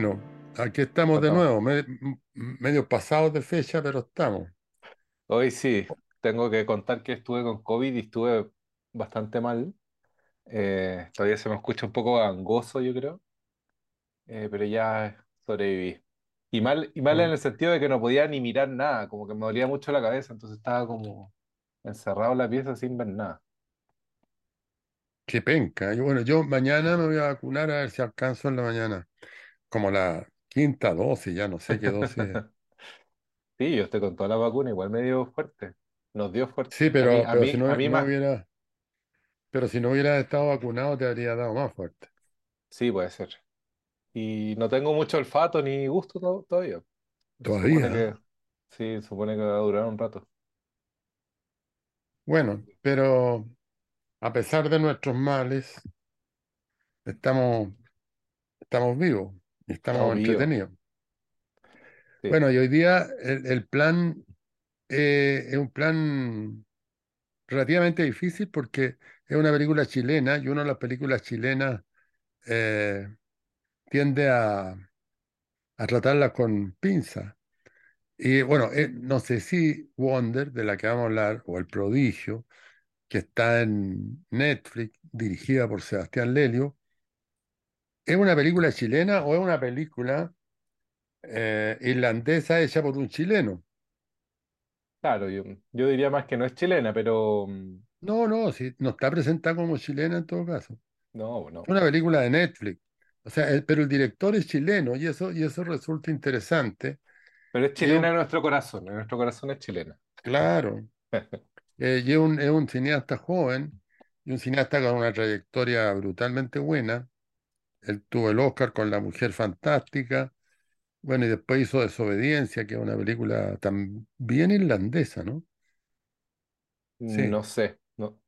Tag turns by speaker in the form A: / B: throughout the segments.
A: Bueno, aquí estamos de nuevo, me- medio pasados de fecha, pero estamos.
B: Hoy sí, tengo que contar que estuve con COVID y estuve bastante mal. Eh, todavía se me escucha un poco gangoso, yo creo, eh, pero ya sobreviví. Y mal, y mal en
A: Oh,
B: el sentido de que no podía ni mirar nada, como que me dolía mucho la cabeza, entonces estaba como encerrado en la pieza sin ver nada.
A: qué penca. Yo, bueno, yo mañana me voy a vacunar a ver si alcanzo en la mañana, como la quinta dosis, ya no sé qué dosis es.
B: Sí, yo estoy con toda la vacuna, igual me dio fuerte. Nos dio fuerte.
A: Sí,
B: A mí,
A: pero,
B: a
A: pero si
B: a
A: no,
B: mí
A: no
B: más.
A: hubiera, pero si no hubiera estado vacunado te habría dado más fuerte.
B: Sí, puede ser. Y no tengo mucho olfato ni gusto to- todavía. Supone
A: Todavía.
B: que sí, supone que va a durar un rato.
A: Bueno, pero a pesar de nuestros males, estamos, estamos vivos
B: vivos.
A: entretenidos.
B: Sí.
A: Bueno, y hoy día el, el plan eh, es un plan relativamente difícil porque es una película chilena y una de las películas chilenas eh, tiende a, a tratarla con pinza. Y bueno, eh, no sé si Wonder, de la que vamos a hablar, o El Prodigio, que está en Netflix, dirigida por Sebastián Lelio, ¿es una película chilena o es una película eh, irlandesa hecha por un chileno?
B: Claro, yo, yo diría más que no es chilena, pero mm,
A: No, no, si, no está presentada como chilena en todo caso.
B: no,
A: Es
B: no.
A: una película de Netflix. O sea, el- pero el director es chileno y eso, y eso resulta interesante.
B: Pero es
A: es
B: chilena en nuestro corazón, en nuestro corazón es chilena.
A: claro, eh, y es un, es un cineasta joven y un cineasta con una trayectoria brutalmente buena. Él tuvo el Oscar con La Mujer Fantástica. Bueno, y después hizo Desobediencia, que es una película también irlandesa, ¿no? Sí,
B: No sé, no,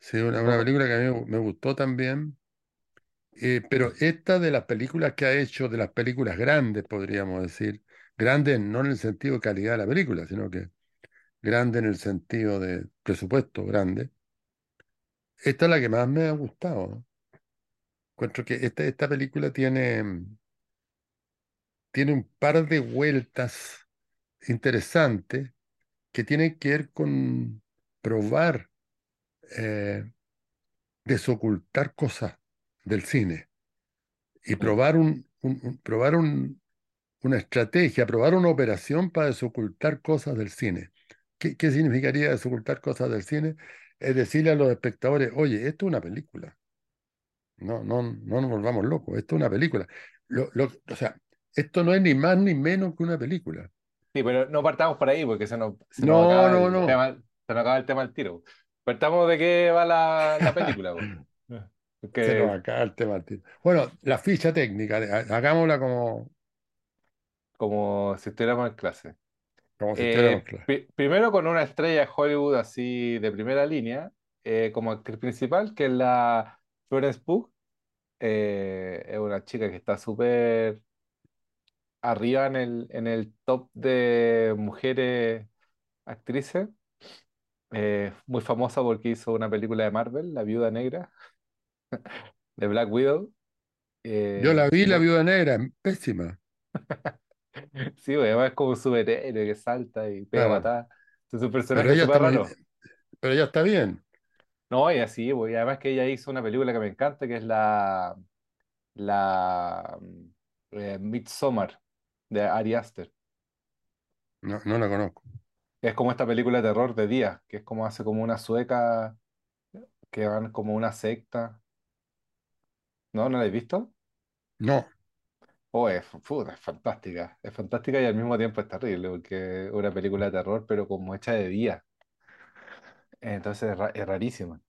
A: sí, una, película que a mí me me gustó también. Eh, pero esta de las películas que ha hecho, de las películas grandes, podríamos decir, grandes no en el sentido de calidad de la película, sino que grande en el sentido de presupuesto grande, esta es la que más me ha gustado. ¿no? Encuentro que esta, esta película tiene, mm, tiene un par de vueltas interesantes que tienen que ver con probar, eh, desocultar cosas del cine y probar un, un- un- probar un, una estrategia, probar una operación para desocultar cosas del cine. ¿Qué, qué significaría desocultar cosas del cine? Es decirle a los espectadores, oye, esto es una película. No, no, no nos volvamos locos, esto es una película. Lo- lo- o sea, esto no es ni más ni menos que una película.
B: Sí, pero no partamos por ahí porque se nos, se nos
A: No,
B: acaba
A: no,
B: el
A: no.
B: tema, se nos acaba el tema al tiro. Partamos de qué va la, la película.
A: Se nos acaba el tema. tío. Bueno, la ficha técnica, ha- hagámosla como,
B: como si estuviéramos en clase.
A: como si estuviéramos
B: Eh,
A: claros.
B: pri- primero con una estrella de Hollywood así de primera línea, eh, como actriz principal, que es la Florence Pugh. Eh, es una chica que está súper arriba en el, en el top de mujeres actrices. Eh, muy famosa porque hizo una película de Marvel, La Viuda Negra, de Black Widow.
A: Yo
B: Eh,
A: la vi, La Viuda Negra, pésima.
B: sí, además es como un superhéroe que salta y pega
A: Claro.
B: Es un
A: pero
B: personaje
A: ella está pero ella está bien.
B: No, y así, pues, y además que ella hizo una película que me encanta, que es la, la mm, eh, Midsommar, de Ari Aster.
A: No, no la conozco.
B: Es como esta película de terror de día, que es como hace como una sueca que van como una secta. ¿No? ¿No la has visto?
A: No.
B: Oh, es, puta, es fantástica. Es fantástica y al mismo tiempo es terrible, porque es una película de terror, pero como hecha de día. Entonces es, ra- es rarísima.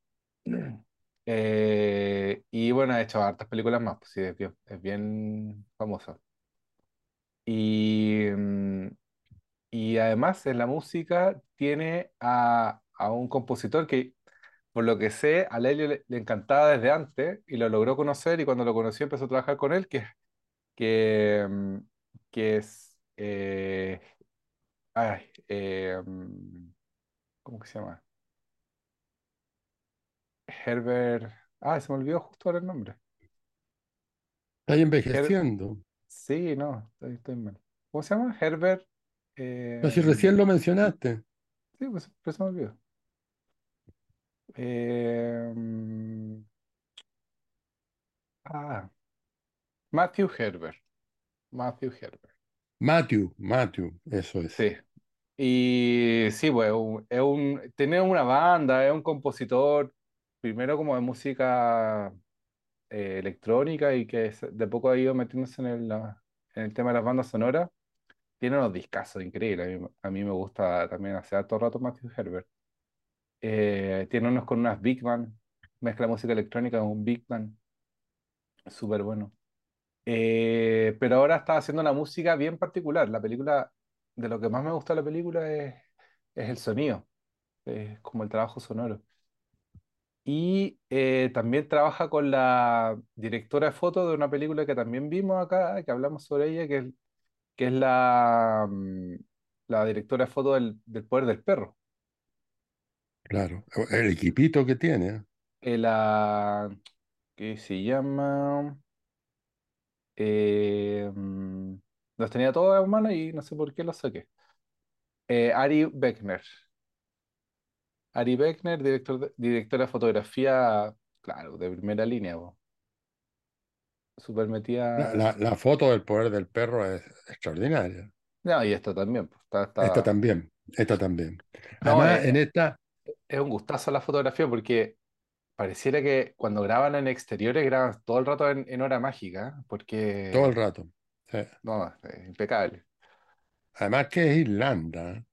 B: Eh, y bueno, ha hecho hartas películas más, pues sí, es bien, es bien famosa. Y, mm, y además en la música tiene a, a un compositor que, por lo que sé, a Lelio le, le encantaba desde antes y lo logró conocer y cuando lo conoció empezó a trabajar con él, que, que, mm, que es... eh, ay, eh, mm, ¿cómo que se llama? Herbert... Ah, se me olvidó justo ahora el nombre.
A: Está
B: Her-
A: envejeciendo.
B: Sí, no, estoy, estoy mal. ¿Cómo se llama? Herbert.
A: No, si
B: eh,
A: recién lo mencionaste.
B: sí, pues, pues se me olvidó. Eh, ah, Matthew Herbert. Matthew Herbert.
A: Matthew, Matthew, eso es.
B: Sí. Y sí, pues es un, tiene una banda, es un compositor, primero como de música eh, electrónica y que de poco ha ido metiéndose en el, en el tema de las bandas sonoras. Tiene unos discazos increíbles. A mí, me gusta también hace todo rato Matthew Herbert. Eh, tiene unos con unas Big Band, mezcla música electrónica con un Big Band, súper bueno. Eh, pero ahora está haciendo una música bien particular. La película, de lo que más me gusta la película es, es el sonido, es como el trabajo sonoro. Y eh, también trabaja con la directora de foto de una película que también vimos acá, que hablamos sobre ella, que es, que es la, mm, la directora de foto del, del Poder del Perro.
A: Claro. El equipito que tiene. ¿eh?
B: Eh, la, que se llama... eh, mm, los tenía todos en mano y no sé por qué los saqué. Eh, Ari Beckner. Ari Beckner, director de- directora de fotografía, claro, de primera línea, po. Súper
A: La,
B: metida.
A: la- la foto del poder del perro es extraordinaria.
B: No, y esto también, pues, está,
A: Esta
B: está-
A: también, esta también.
B: No,
A: Además, en
B: es,
A: esta,
B: es un gustazo la fotografía porque pareciera que cuando graban en exteriores graban todo el rato en, en hora mágica, ¿eh?
A: todo el rato. Sí.
B: no, es impecable.
A: Además que es Irlanda. ¿eh?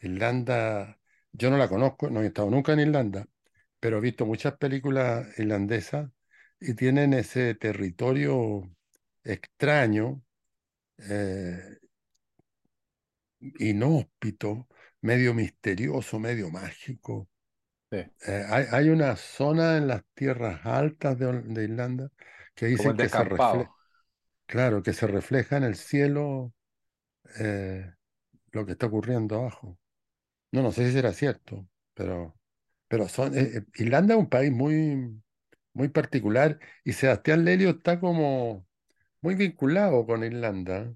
A: Irlanda, yo no la conozco, no he estado nunca en Irlanda, pero he visto muchas películas irlandesas y tienen ese territorio extraño, eh, inhóspito, medio misterioso, medio mágico.
B: Sí,
A: Eh, hay, hay una zona en las tierras altas de, Irlanda que dicen que se refleja, claro, que se refleja en el cielo eh, lo que está ocurriendo abajo. No, no sé si será cierto, pero, pero son, eh, eh, Irlanda es un país muy, muy particular y Sebastián Lelio está como muy vinculado con Irlanda.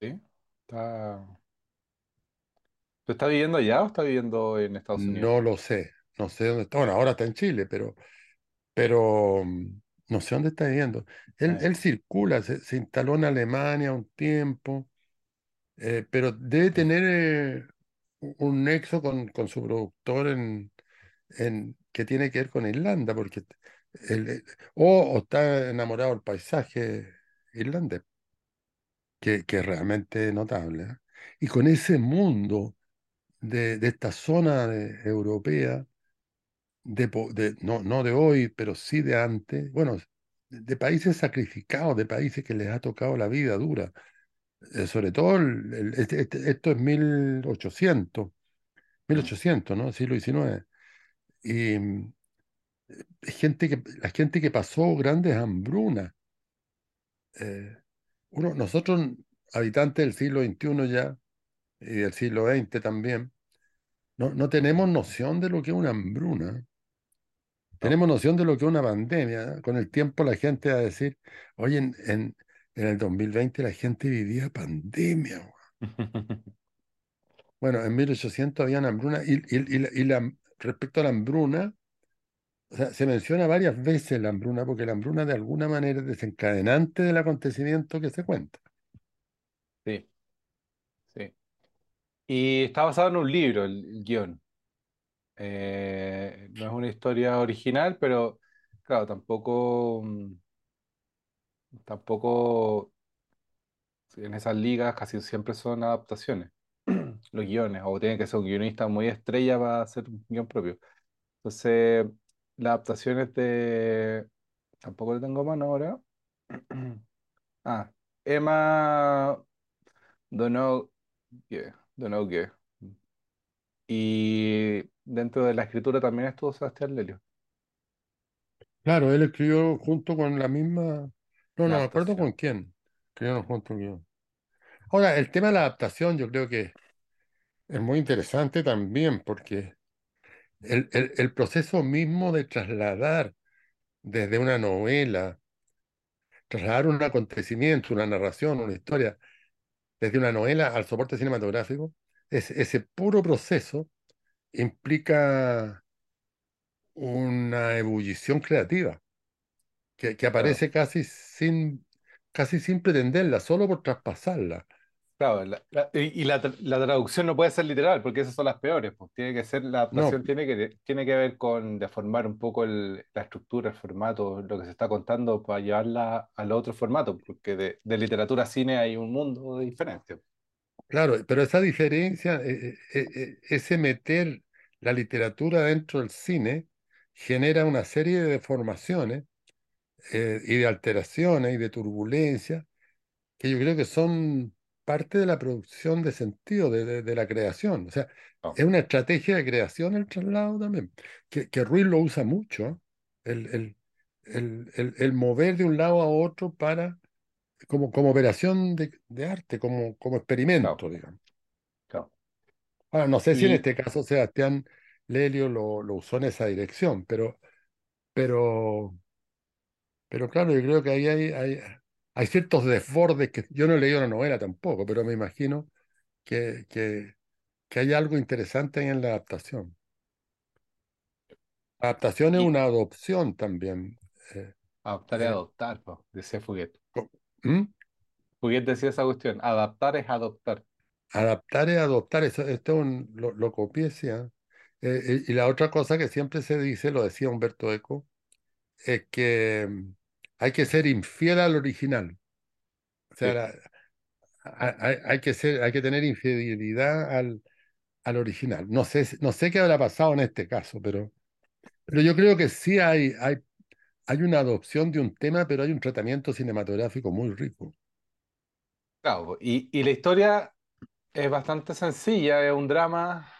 B: ¿sí? Está... ¿Tú estás viviendo allá o estás viviendo en Estados Unidos?
A: No lo sé, no sé dónde está. Bueno, ahora está en Chile, pero, pero mm, no sé dónde está viviendo. Él,
B: Eh,
A: él circula, se, se instaló en Alemania un tiempo, eh, pero debe tener eh, un nexo con, con su productor en, en, que tiene que ver con Irlanda, porque eh, o, está enamorado del paisaje irlandés, que, que es realmente notable. ¿eh? Y con ese mundo de, de esta zona europea, de, de- no, no de hoy, pero sí de antes, bueno, de países sacrificados, de países que les ha tocado la vida dura. Eh, sobre todo, el- el- este- este- esto es mil ochocientos mil
B: mm,
A: ochocientos ¿no? Siglo XIX. Y mm, gente que, la gente que pasó grandes hambrunas. eh, uno, nosotros, habitantes del siglo XXI ya, y del siglo XX también, no, no tenemos noción de lo que es una hambruna.
B: no.
A: Tenemos noción de lo que es una pandemia. Con el tiempo la gente va a decir, oye, en, en, en el 2020 la gente vivía pandemia. güey". Bueno, en 1800 había una hambruna y, y- y la, y la- respecto a la hambruna, o sea, se menciona varias veces la hambruna porque la hambruna de alguna manera es desencadenante del acontecimiento que se cuenta.
B: Sí, sí. Y está basado en un libro, el, el guion. Eh, no es una historia original, pero claro, tampoco, mm, tampoco en esas ligas casi siempre son adaptaciones, los guiones, o tiene que ser un guionista muy estrella para hacer un guion propio. Entonces, las adaptaciones de... Tampoco le tengo mano ahora. Ah, Emma Donoghue. Donoghue. Y dentro de la escritura también estuvo Sebastián Lelio,
A: Claro, él escribió junto con la misma, no, no me acuerdo con quién, junto yo. Ahora, el tema de la adaptación yo creo que es muy interesante también porque el, el, el proceso mismo de trasladar desde una novela, trasladar un acontecimiento, una narración, una historia, desde una novela al soporte cinematográfico, es, ese puro proceso implica una ebullición creativa que, que
B: Claro,
A: aparece casi sin, casi sin pretenderla, solo por traspasarla.
B: claro, la- la- y, la, la traducción no puede ser literal, porque esas son las peores, pues tiene que ser, la
A: No,
B: adaptación tiene que, tiene que ver con deformar un poco el- la estructura, el formato, lo que se está contando para llevarla al otro formato, porque de, de literatura a cine hay un mundo de diferencia.
A: claro, pero esa diferencia, eh, eh, eh, ese meter la literatura dentro del cine, genera una serie de deformaciones eh, y de alteraciones y de turbulencias que yo creo que son parte de la producción de sentido, de, de- de la creación. O sea,
B: No,
A: es una estrategia de creación el traslado también, que, que Ruiz lo usa mucho, el, el, el, el- el mover de un lado a otro para, como, como operación de, de arte, como, como experimento, digamos.
B: claro.
A: Ahora, no sé si en
B: Y
A: este caso Sebastián Lelio lo, lo usó en esa dirección, pero, pero, pero claro, yo creo que ahí hay, hay, hay ciertos desbordes que yo no he leído la novela tampoco, pero me imagino que, que, que hay algo interesante en la adaptación. La adaptación es
B: Y
A: una adopción también. eh,
B: adaptar y
A: eh,
B: adoptar, po, decía Fuguet.
A: ¿Mm?
B: Fuguet decía esa cuestión, adaptar es adoptar.
A: Adaptar es adoptar, esto es un- lo, lo copié, sí, ¿ah? Eh, y, y la otra cosa que siempre se dice, lo decía Humberto Eco, es que hay que ser infiel al original. O sea,
B: Sí,
A: hay, que ser, hay que tener infidelidad al, al original. No sé, no sé qué habrá pasado en este caso, pero, pero yo creo que sí hay, hay Hay una adopción de un tema, pero hay un tratamiento cinematográfico muy rico.
B: claro. y la historia es bastante sencilla, es un drama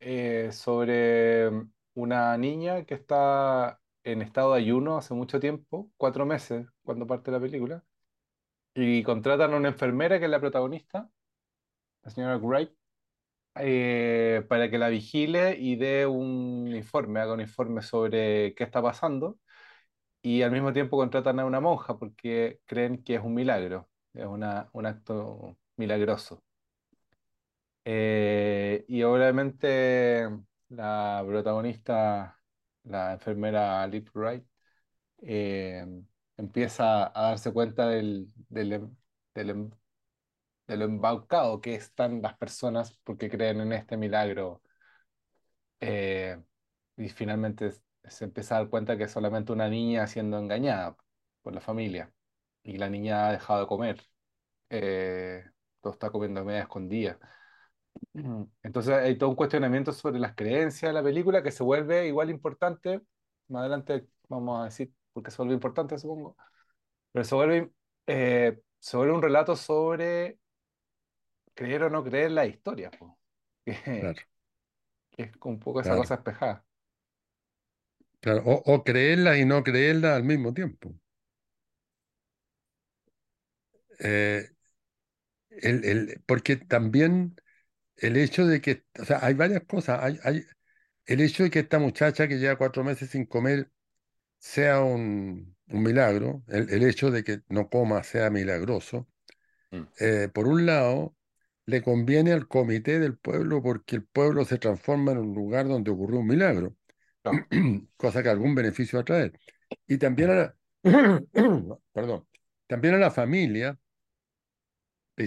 B: eh, sobre una niña que está en estado de ayuno hace mucho tiempo, cuatro meses, cuando parte la película, y contratan a una enfermera que es la protagonista, la señora Wright, eh, para que la vigile y dé un informe, haga un informe sobre qué está pasando. y al mismo tiempo contratan a una monja porque creen que es un milagro, es una, un acto milagroso. Eh, y obviamente la protagonista, la enfermera Lip Wright, eh, empieza a darse cuenta del, del, em- del em- de lo embaucado que están las personas porque creen en este milagro eh, y finalmente se empieza a dar cuenta que es solamente una niña siendo engañada por la familia y la niña ha dejado de comer, eh, todo está comiendo media escondida. Ujú. Entonces hay todo un cuestionamiento sobre las creencias de la película que se vuelve igual importante, más adelante vamos a decir por qué se vuelve importante, supongo, pero se vuelve, eh, se vuelve un relato sobre creer o no creer la historia, po, que,
A: Claro,
B: que es un poco esa
A: claro,
B: cosa espejada.
A: claro. O, o creerla y no creerla al mismo tiempo. Eh, el, el- porque también el hecho de que, o sea, hay varias cosas. Hay, hay, el hecho de que esta muchacha que lleva cuatro meses sin comer sea un, un milagro, el, el hecho de que no coma sea milagroso.
B: Mm.
A: eh, por un lado, le conviene al comité del pueblo porque el pueblo se transforma en un lugar donde ocurrió un milagro. Cosa que algún beneficio va a traer. Y también a la, perdón, también a la familia,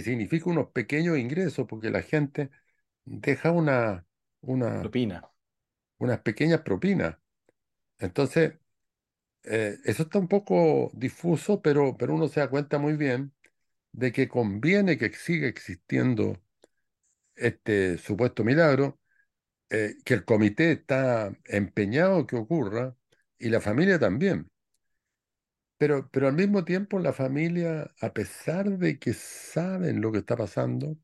A: significa unos pequeños ingresos, porque la gente deja una, una,
B: Propina.
A: unas pequeñas propinas. Entonces, eh, eso está un poco difuso, pero, pero uno se da cuenta muy bien de que conviene que siga existiendo este supuesto milagro, eh, que el comité está empeñado que ocurra y la familia también. Pero, pero al mismo tiempo la familia, a pesar de que saben lo que está pasando,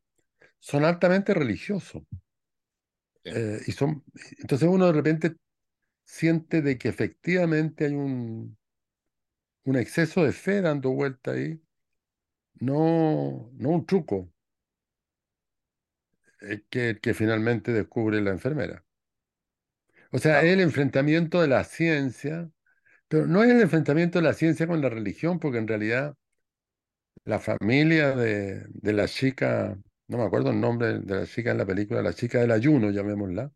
A: son altamente religiosos. Eh, y son, entonces uno de repente siente de que efectivamente hay un, un exceso de fe dando vuelta ahí, no, no un truco eh, que, que finalmente descubre la enfermera. O sea, el enfrentamiento de la ciencia Pero no es el enfrentamiento de la ciencia con la religión, porque en realidad la familia de, de la chica, no me acuerdo el nombre de la chica en la película, la chica del ayuno, llamémosla,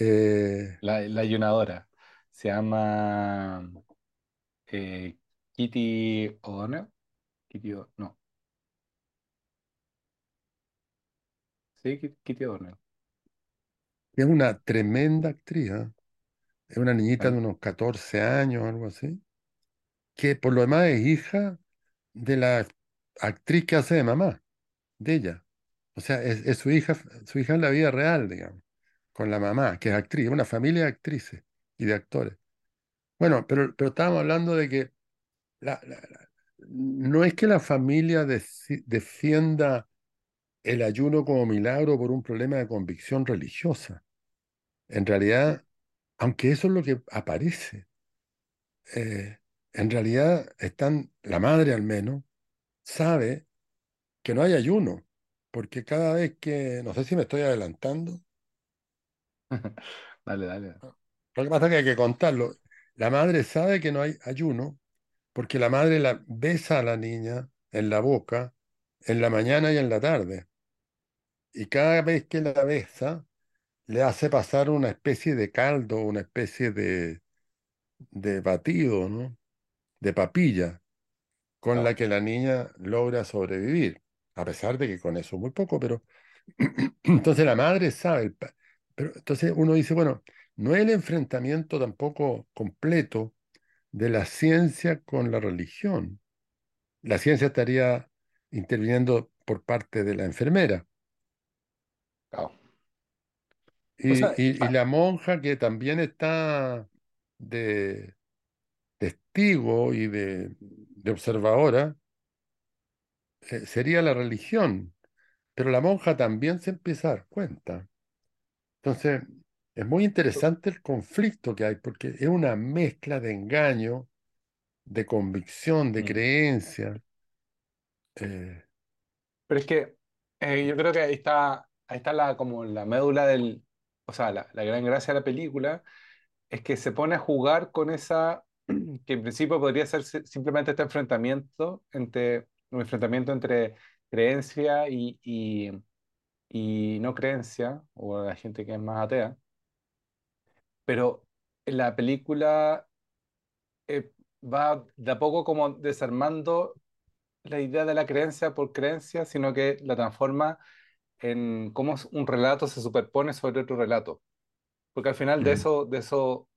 A: eh,
B: La, la ayunadora. Se llama eh, Kitty O'Donnell. Kitty O- no. Sí, Ki- Kitty O'Donnell.
A: es una tremenda actriz, ¿ah? Es una niñita de unos 14 años, algo así, que por lo demás es hija de la actriz que hace de mamá, de ella. O sea, es, es su hija, su hija en la vida real, digamos, con la mamá, que es actriz, una familia de actrices y de actores. Bueno, pero, pero estábamos hablando de que la- la- la- no es que la familia defienda el ayuno como milagro por un problema de convicción religiosa. En realidad, aunque eso es lo que aparece, eh, en realidad están, la madre al menos, sabe que no hay ayuno, porque cada vez que, no sé si me estoy adelantando,
B: dale, dale.
A: lo que pasa es que hay que contarlo. La madre sabe que no hay ayuno porque la madre la besa a la niña en la boca en la mañana y en la tarde. Y cada vez que la besa, le hace pasar una especie de caldo, una especie de, de batido, ¿no? De papilla, con la que la niña logra sobrevivir, a pesar de que con eso es muy poco, pero entonces la madre sabe, pero entonces uno dice, bueno, no es el enfrentamiento tampoco completo de la ciencia con la religión. La ciencia estaría interviniendo por parte de la enfermera
B: O
A: y,
B: sea,
A: y- y la monja que también está de testigo y de, de observadora, eh, sería la religión, pero la monja también se empieza a dar cuenta. Entonces, es muy interesante el conflicto que hay, porque es una mezcla de engaño, de convicción, de
B: mm.
A: creencia. eh,
B: Pero es que eh, yo creo que ahí está, ahí está la, como la médula del, o sea, la, la gran gracia de la película es que se pone a jugar con esa, que en principio podría ser si- simplemente este enfrentamiento entre, un enfrentamiento entre creencia y, y, y no creencia, o la gente que es más atea, pero la película eh, va de a poco como desarmando la idea de la creencia por creencia, sino que la transforma en cómo un relato se superpone sobre otro relato. Porque al final de eso, de eso,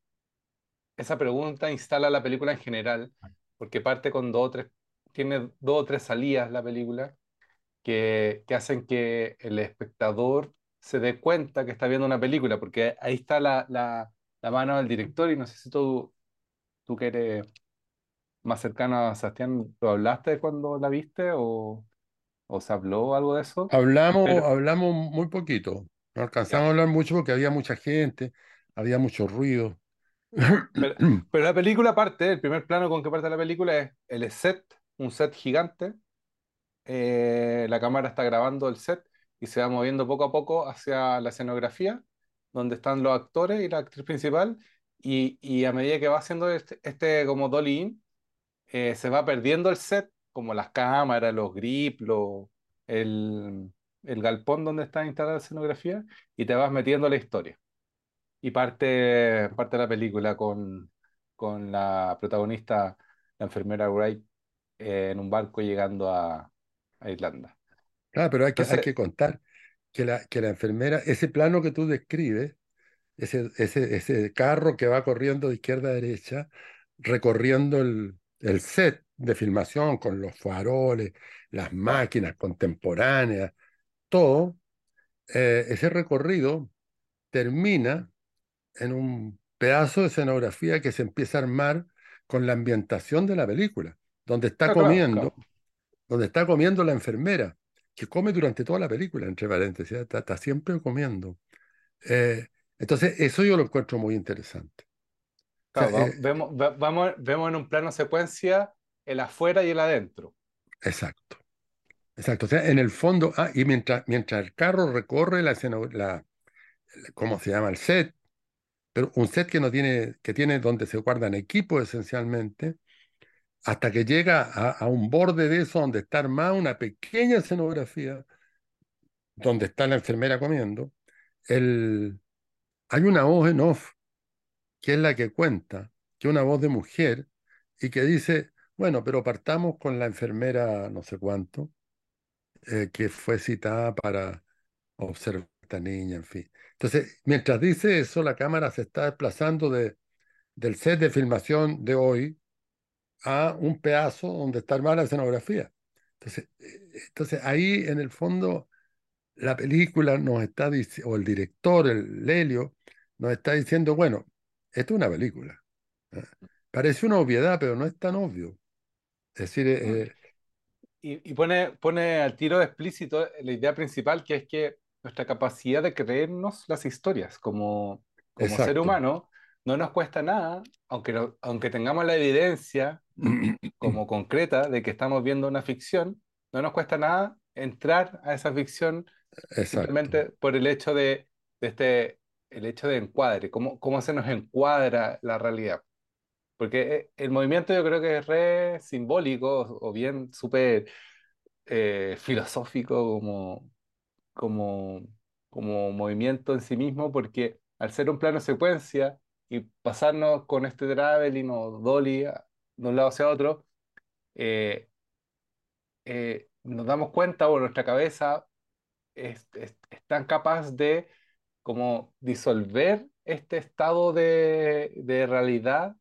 B: esa pregunta instala la película en general, porque parte con dos o tres, tiene dos o tres salidas la película que, que hacen que el espectador se dé cuenta que está viendo una película, porque ahí está la, la, la mano del director y no sé si tú, tú que eres más cercano a Sebastián, ¿lo hablaste cuando la viste o, o se habló algo de eso?
A: Hablamos,
B: Pero,
A: hablamos muy poquito, no alcanzamos
B: ya.
A: a hablar mucho porque había mucha gente, había mucho ruido.
B: Pero, pero la película parte, el primer plano con que parte la película es el set, un set gigante. eh, la cámara está grabando el set y se va moviendo poco a poco hacia la escenografía, donde están los actores y la actriz principal. Y, y a medida que va haciendo este, este como dolly in, eh, se va perdiendo el set, como las cámaras, los grips, los- el, el galpón donde está instalada la escenografía, y te vas metiendo a la historia. Y parte, parte la película con, con la protagonista, la enfermera Wright, eh, en un barco llegando a, a Irlanda.
A: Claro, pero hay que, hay
B: Entonces,
A: que contar que la, que la enfermera, ese plano que tú describes, ese, ese, ese carro que va corriendo de izquierda a derecha, recorriendo el, el set de filmación con los faroles, las máquinas contemporáneas, todo, eh, ese recorrido termina en un pedazo de escenografía que se empieza a armar con la ambientación de la película, donde está
B: claro,
A: comiendo,
B: claro.
A: donde está comiendo la enfermera, que come durante toda la película, entre paréntesis, está, está siempre comiendo. Eh, entonces, eso yo lo encuentro muy interesante.
B: Claro,
A: eh,
B: vamos, vemos en un plano secuencia el afuera y el adentro.
A: exacto, exacto. O sea, en el fondo, ah, y mientras, mientras el carro recorre la escena, la, ¿cómo se llama? El set, pero un set que no tiene, que tiene donde se guardan equipos esencialmente, hasta que llega a, a un borde de eso donde está armada una pequeña escenografía, donde está la enfermera comiendo. El, hay una voz en off, que es la que cuenta, que una voz de mujer, y que dice, bueno, pero partamos con la enfermera no sé cuánto, eh, que fue citada para observar a esta niña, en fin. Entonces, mientras dice eso, la cámara se está desplazando de, del set de filmación de hoy a un pedazo donde está armada la escenografía. Entonces, eh, entonces ahí en el fondo la película nos está diciendo, o el director, el Lelio, nos está diciendo, bueno, esto es una película. ¿eh? Parece una obviedad, pero no es tan obvio. Es decir,
B: Mm.
A: eh,
B: Y, y pone, pone al tiro explícito la idea principal, que es que nuestra capacidad de creernos las historias como, como ser humano no nos cuesta nada, aunque, no- aunque tengamos la evidencia como concreta de que estamos viendo una ficción, no nos cuesta nada entrar a esa ficción
A: Exacto,
B: simplemente por el hecho de, de este, el hecho de encuadre, cómo, cómo se nos encuadra la realidad. Porque eh, el movimiento yo creo que es re simbólico o bien súper eh, filosófico como, como, como movimiento en sí mismo, porque al ser un plano secuencia y pasarnos con este traveling o dolly de un lado hacia otro, eh, eh, nos damos cuenta o nuestra cabeza es, es- es tan capaz de como disolver este estado de, de realidad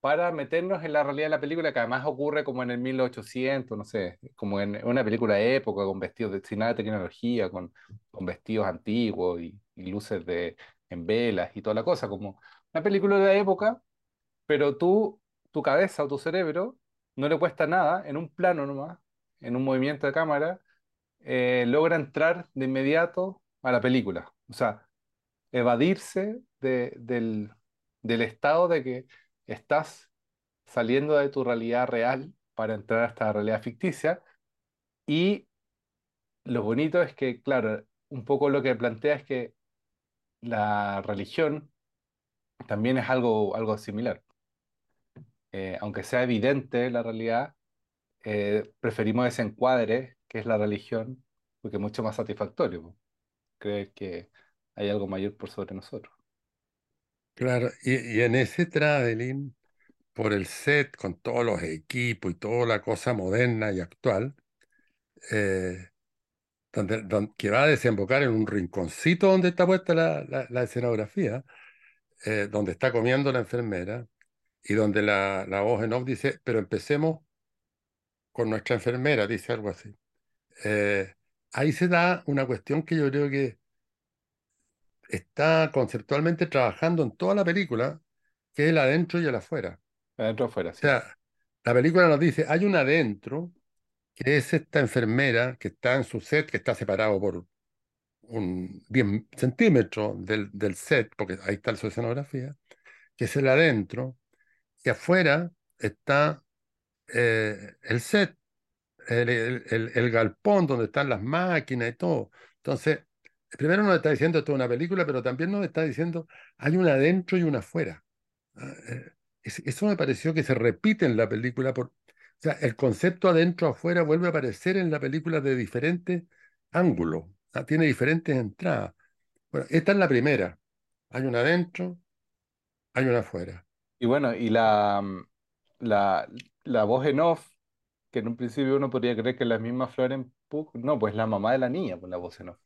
B: para meternos en la realidad de la película, que además ocurre como en el 1800, no sé, como en una película de época, con vestidos de, sin nada de tecnología, con, con vestidos antiguos y, y luces de, en velas y toda la cosa, como una película de época, pero tú, tu cabeza o tu cerebro, no le cuesta nada, en un plano nomás, en un movimiento de cámara, eh, logra entrar de inmediato a la película. O sea, evadirse de- del, estado de que estás saliendo de tu realidad real para entrar a esta realidad ficticia. Y lo bonito es que, claro, un poco lo que plantea es que la religión también es algo, algo similar. Eh, aunque sea evidente la realidad, eh, preferimos ese encuadre que es la religión, porque es mucho más satisfactorio, creer que hay algo mayor por sobre nosotros.
A: claro. Y, y en ese traveling, por el set, con todos los equipos y toda la cosa moderna y actual, eh, donde, don- que va a desembocar en un rinconcito donde está puesta la, la- la escenografía, eh, donde está comiendo la enfermera y donde la, la voz en off dice, pero empecemos con nuestra enfermera, dice algo así. Eh, ahí se da una cuestión que yo creo que está conceptualmente trabajando en toda la película, que es el adentro y el afuera.
B: Adentro afuera,
A: O sea, la película nos dice, hay un adentro, que es esta enfermera que está en su set, que está separado por un 10 centímetros del, del set, porque ahí está su escenografía, que es el adentro, y afuera está eh, el set, el, el- el- el galpón donde están las máquinas y todo. Entonces, primero nos está diciendo esto es una película, pero también nos está diciendo hay un adentro y un afuera. Ah, eh, es- Eso me pareció que se repite en la película. O sea, el concepto adentro-afuera vuelve a aparecer en la película de diferentes ángulos. Tiene diferentes entradas. Bueno, esta es la primera. Hay una adentro, hay una afuera.
B: Y bueno, y la, mm, la, la voz en off, que en un principio uno podría creer que es la misma Florence Pugh, no, pues la mamá de la niña, pues la voz en off.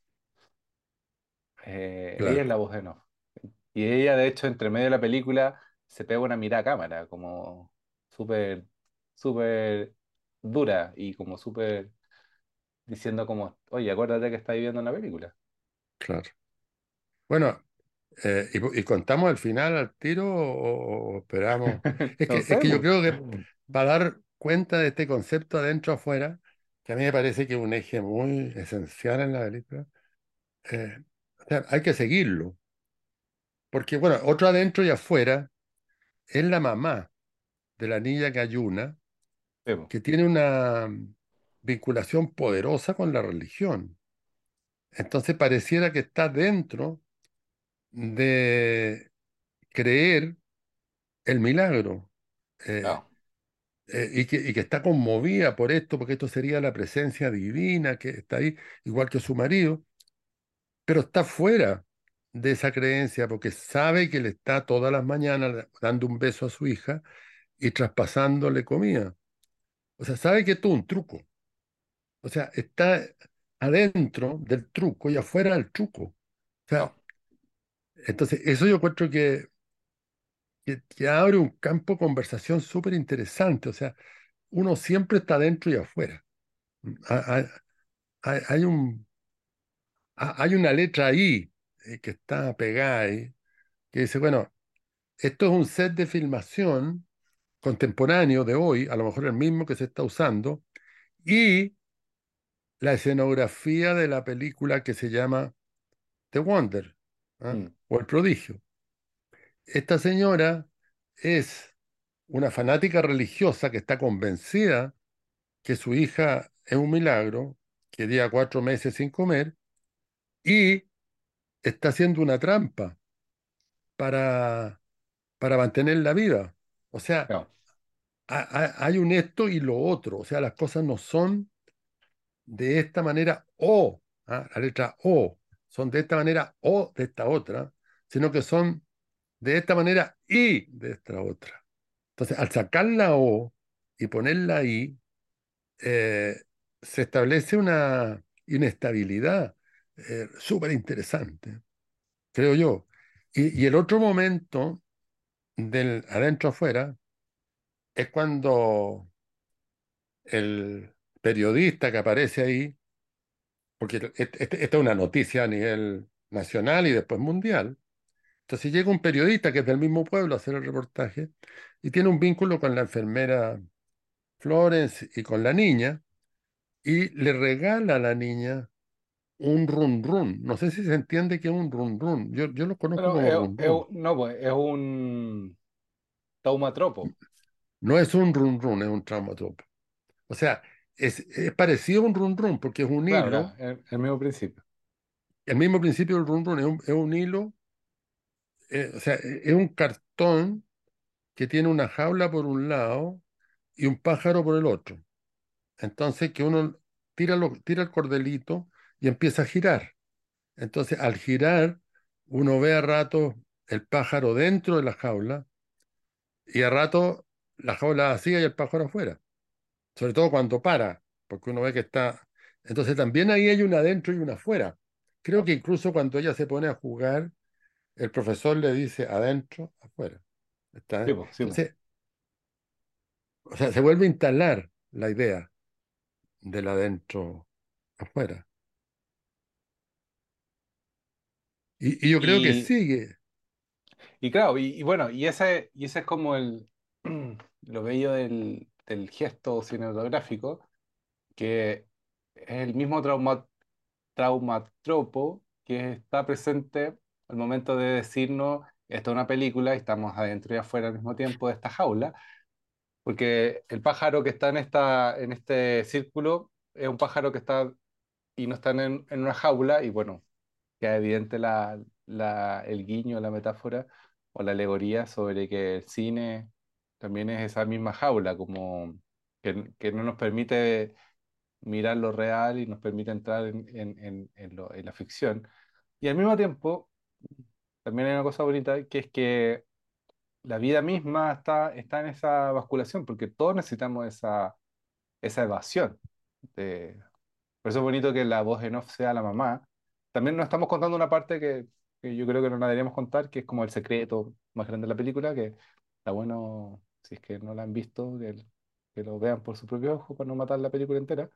B: Eh, ella es la voz en off. Y ella, de hecho, entre medio de la película, se pega una mirada a cámara, como súper, súper dura y como súper diciendo como, oye, acuérdate que estás viviendo una película.
A: claro. Bueno, eh, y, y contamos el final al tiro o, o esperamos? Es que,
B: No
A: es que yo creo que para dar cuenta de este concepto adentro-afuera, que a mí me parece que es un eje muy esencial en la película, eh, sea, hay que seguirlo. Porque, bueno, otro adentro y afuera es la mamá de la niña
B: Sí, pues.
A: que tiene una vinculación poderosa con la religión. Entonces pareciera que está dentro de creer el milagro eh, eh, y que, y que está conmovida por esto, porque esto sería la presencia divina que está ahí, igual que su marido, pero está fuera de esa creencia porque sabe que le está todas las mañanas dando un beso a su hija y traspasándole comida. O sea, sabe que es un truco. O sea, está adentro del truco y afuera del truco. O sea, entonces eso yo encuentro que, que, abre un campo de conversación súper interesante. O sea, uno siempre está adentro y afuera. Hay- hay un, hay una letra ahí eh, que está pegada ahí, que dice, bueno, esto es un set de filmación contemporáneo de hoy, a lo mejor el mismo que se está usando, y la escenografía de la película que se llama The Wonder, ¿ah?
B: mm,
A: o El Prodigio. Esta señora es una fanática religiosa que está convencida que su hija es un milagro, que lleva cuatro meses sin comer, y está haciendo una trampa para, para mantenerla viva. O sea, hay un esto y lo otro. O sea, las cosas no son de esta manera o, ¿ah? la letra O, son de esta manera o de esta otra, sino que son de esta manera y de esta otra. Entonces, al sacar la O y ponerla ahí, eh, se establece una inestabilidad eh, súper interesante, creo yo. Y, el otro momento del adentro afuera es cuando el periodista que aparece ahí porque este- este- esta es una noticia a nivel nacional y después mundial. Entonces llega un periodista que es del mismo pueblo a hacer el reportaje y tiene un vínculo con la enfermera Florence y con la niña y le regala a la niña un run run. No sé si se entiende que es un run run. Yo, yo lo conozco
B: Pero
A: como
B: es,
A: run
B: no, pues, es un taumatropo.
A: No es un run run, es un traumatropo. O sea, es, es parecido a un run run porque es un
B: claro,
A: hilo,
B: el, el mismo principio.
A: el mismo principio del run run es un, es un hilo, eh, o sea, es un cartón que tiene una jaula por un lado y un pájaro por el otro. Entonces que uno tira, lo- tira el cordelito y empieza a girar. Entonces al girar uno ve a rato el pájaro dentro de la jaula y a rato la jaula vacía y el pájaro afuera. Sobre todo cuando para, porque uno ve que está... Entonces también ahí hay una adentro y una afuera. Creo que incluso cuando ella se pone a jugar, el profesor le dice adentro, afuera. Está,
B: Sí, sí.
A: Entonces, o sea, se vuelve a instalar la idea del adentro afuera. Y, y yo creo que
B: Y,
A: sigue.
B: y claro, y, y bueno, y ese, y ese es como el, lo bello del, del gesto cinematográfico, que es el mismo trauma, traumatropo que está presente al momento de decirnos, esto es una película y estamos adentro y afuera al mismo tiempo de esta jaula, porque el pájaro que está en, esta, en este círculo es un pájaro que está y no está en, en una jaula y bueno, queda evidente el guiño, la metáfora o la alegoría sobre que el cine también es esa misma jaula, como que, no nos permite mirar lo real y nos permite entrar en la ficción. Y al mismo tiempo, también hay una cosa bonita, que es que la vida misma está, está en esa basculación, porque todos necesitamos esa, esa evasión. de- Por eso es bonito que la voz en off sea la mamá. También nos estamos contando una parte que, que yo creo que no la deberíamos contar, que es como el secreto más grande de la película, que está bueno, si es que no la han visto, que, que lo vean por su propio ojo para no matar la película entera.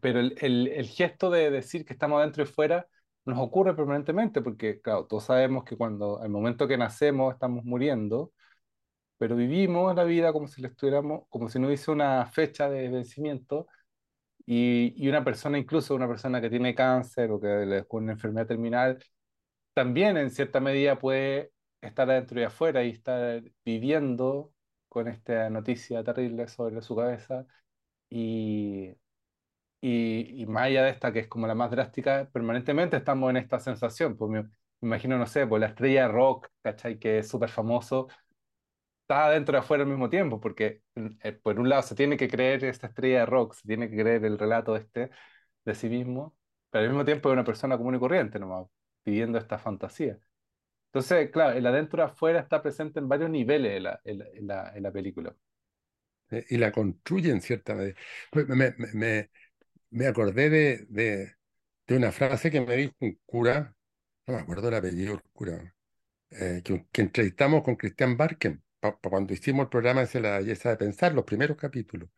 B: Pero el, el, el gesto de decir que estamos adentro y fuera nos ocurre permanentemente, porque claro, todos sabemos que cuando al momento que nacemos estamos muriendo, pero vivimos la vida como si le estuviéramos, como si no hubiese una fecha de vencimiento y, y una persona, incluso una persona que tiene cáncer o que le con una enfermedad terminal, también en cierta medida puede estar adentro y afuera y estar viviendo con esta noticia terrible sobre su cabeza y, y, y más allá de esta, que es como la más drástica, permanentemente estamos en esta sensación. Pues me imagino, no sé, pues la estrella de rock, ¿cachai? Que es súper famoso, está adentro y afuera al mismo tiempo, porque eh, por un lado se tiene que creer esta estrella de rock, se tiene que creer el relato este de sí mismo, pero al mismo tiempo es una persona común y corriente nomás, pidiendo esta fantasía. Entonces, claro, el adentro y afuera está presente en varios niveles en la, en la, en la, película.
A: eh, y la construye en cierta medida. Me, me, me, acordé de, de, de una frase que me dijo un cura, no me acuerdo el apellido del cura, eh, que, que entrevistamos con Cristian Barken, cuando hicimos el programa ese La belleza de pensar, los primeros capítulos.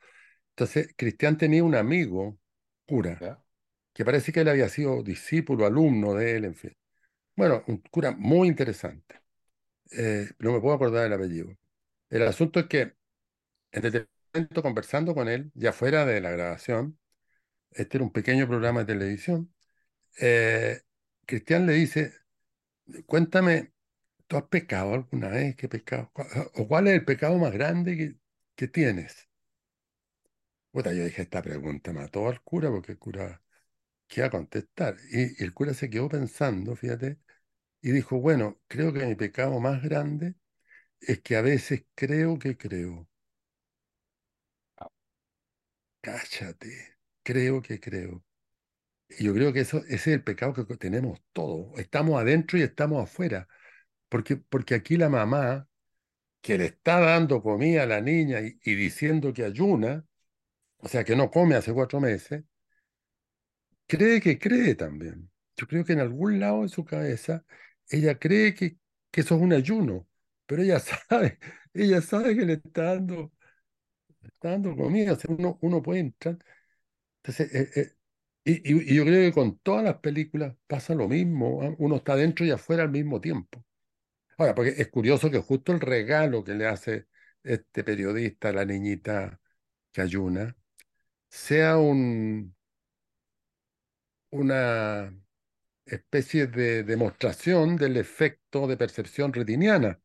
A: Entonces, Cristian tenía un amigo, cura,
B: ¿ya?
A: que parece que él había sido discípulo, alumno de él, en fin. Bueno, un cura muy interesante. Eh, no me puedo acordar del apellido. El asunto es que en determinado momento, conversando con él, ya fuera de la grabación, este era un pequeño programa de televisión, eh, Cristian le dice, cuéntame, ¿tú has pecado alguna vez? ¿Qué pecado? ¿Cuál- ¿O cuál es el pecado más grande que, tienes? Puta, yo dije, esta pregunta mató al cura porque el cura, ¿qué contestar? Y, el cura se quedó pensando, fíjate, y dijo, bueno, creo que mi pecado más grande es que a veces creo que creo. Cáchate, creo que creo. Y yo creo que eso, ese es el pecado que tenemos todos. Estamos adentro y estamos afuera. Porque, porque aquí la mamá, que le está dando comida a la niña y, diciendo que ayuna, o sea, que no come hace cuatro meses, cree que cree también. Yo creo que en algún lado de su cabeza, ella cree que, que eso es un ayuno, pero ella sabe, ella sabe que le está dando, está dando comida. O sea, uno, uno puede entrar. Entonces, eh, eh, y, y- y yo creo que con todas las películas pasa lo mismo. ¿ah? Uno está dentro y afuera al mismo tiempo. Ahora, porque es curioso que justo el regalo que le hace este periodista a la niñita que ayuna sea un, una especie de demostración del efecto de percepción retiniana.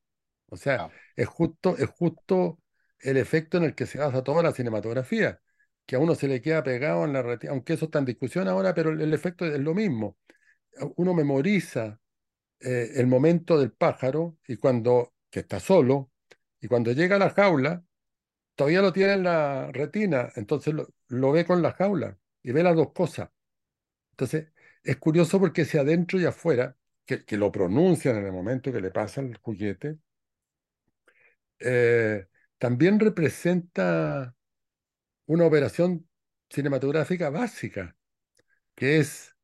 A: O sea,
B: Ah,
A: es justo, es justo el efecto en el que se basa toda la cinematografía, que a uno se le queda pegado en la retina, aunque eso está en discusión ahora, pero el, el efecto es lo mismo. Uno memoriza eh, el momento del pájaro y cuando, que está solo, y cuando llega a la jaula, todavía lo tiene en la retina, entonces lo, ve con la jaula y ve las dos cosas. Entonces, es curioso porque si adentro y afuera, que, que lo pronuncian en el momento que le pasa el juguete, eh, también representa una operación cinematográfica básica, que es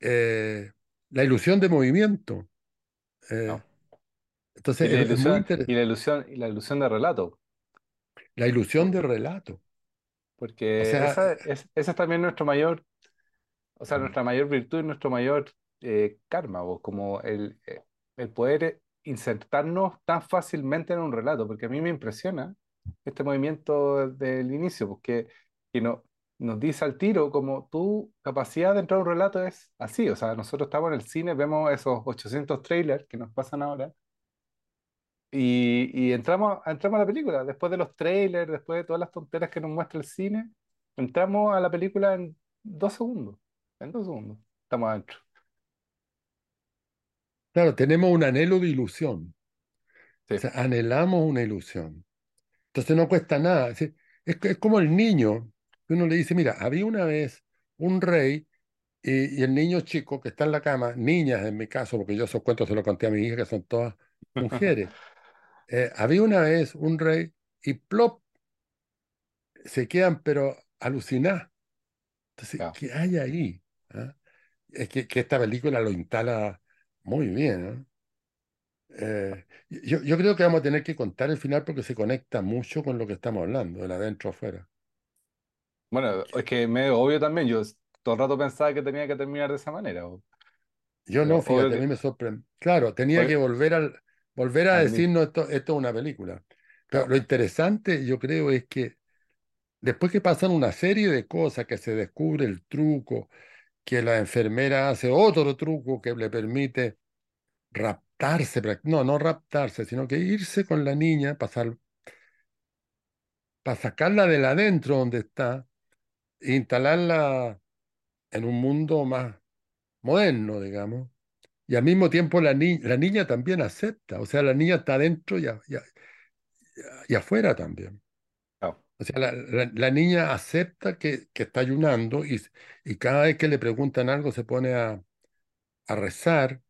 A: eh, la ilusión de movimiento.
B: no.
A: Eh,
B: Y
A: entonces,
B: la
A: es, es muy
B: ilusión, y la ilusión, y la ilusión de relato.
A: La ilusión de relato. O
B: Porque
A: sea,
B: esa es, esa es también nuestro mayor, o sea, nuestra mayor virtud y nuestro mayor eh, karma, vos, como el, eh, el poder insertarnos tan fácilmente en un relato, porque a mí me impresiona este movimiento del inicio, porque que no, nos dice al tiro como tu capacidad de entrar a un relato es así, o sea, nosotros estamos en el cine, vemos esos 800 trailers que nos pasan ahora y, y entramos, entramos a la película, después de los trailers, después de todas las tonteras que nos muestra el cine, entramos a la película en dos segundos. En dos segundos. Estamos adentro.
A: claro, tenemos un anhelo de ilusión. O sea, anhelamos una ilusión. Entonces no cuesta nada. Es, es como el niño, que uno le dice, mira, había una vez un rey y, y el niño chico que está en la cama, niñas en mi caso, porque yo esos cuentos se los conté a mi hija, que son todas mujeres. Eh, había una vez un rey y plop, se quedan pero alucinadas. Entonces. ¿qué hay ahí? ¿Ah? Es que, que esta película lo instala muy bien. ¿no? Eh, yo, yo creo que vamos a tener que contar el final porque se conecta mucho con lo que estamos hablando, del adentro afuera.
B: Bueno, es que medio obvio también. Yo todo el rato pensaba que tenía que terminar de esa manera.
A: Yo no,
B: obvio
A: fíjate, a mí
B: que.
A: me sorprende. Claro, tenía que
B: obvio-
A: volver al, volver a decirnos esto, esto es una película. Pero
B: claro.
A: lo interesante, yo creo, es que después que pasan una serie de cosas, que se descubre el truco, que la enfermera hace otro truco que le permite raptarse, no, no raptarse, sino que irse con la niña, pasar, para sacarla de la adentro donde está instalarla en un mundo más moderno, digamos. Y al mismo tiempo la, ni- la niña también acepta, o sea, la niña está adentro y, a- y a- y afuera también. O sea, la, la- la niña acepta que, que está ayunando y, y cada vez que le preguntan algo se pone a, a rezar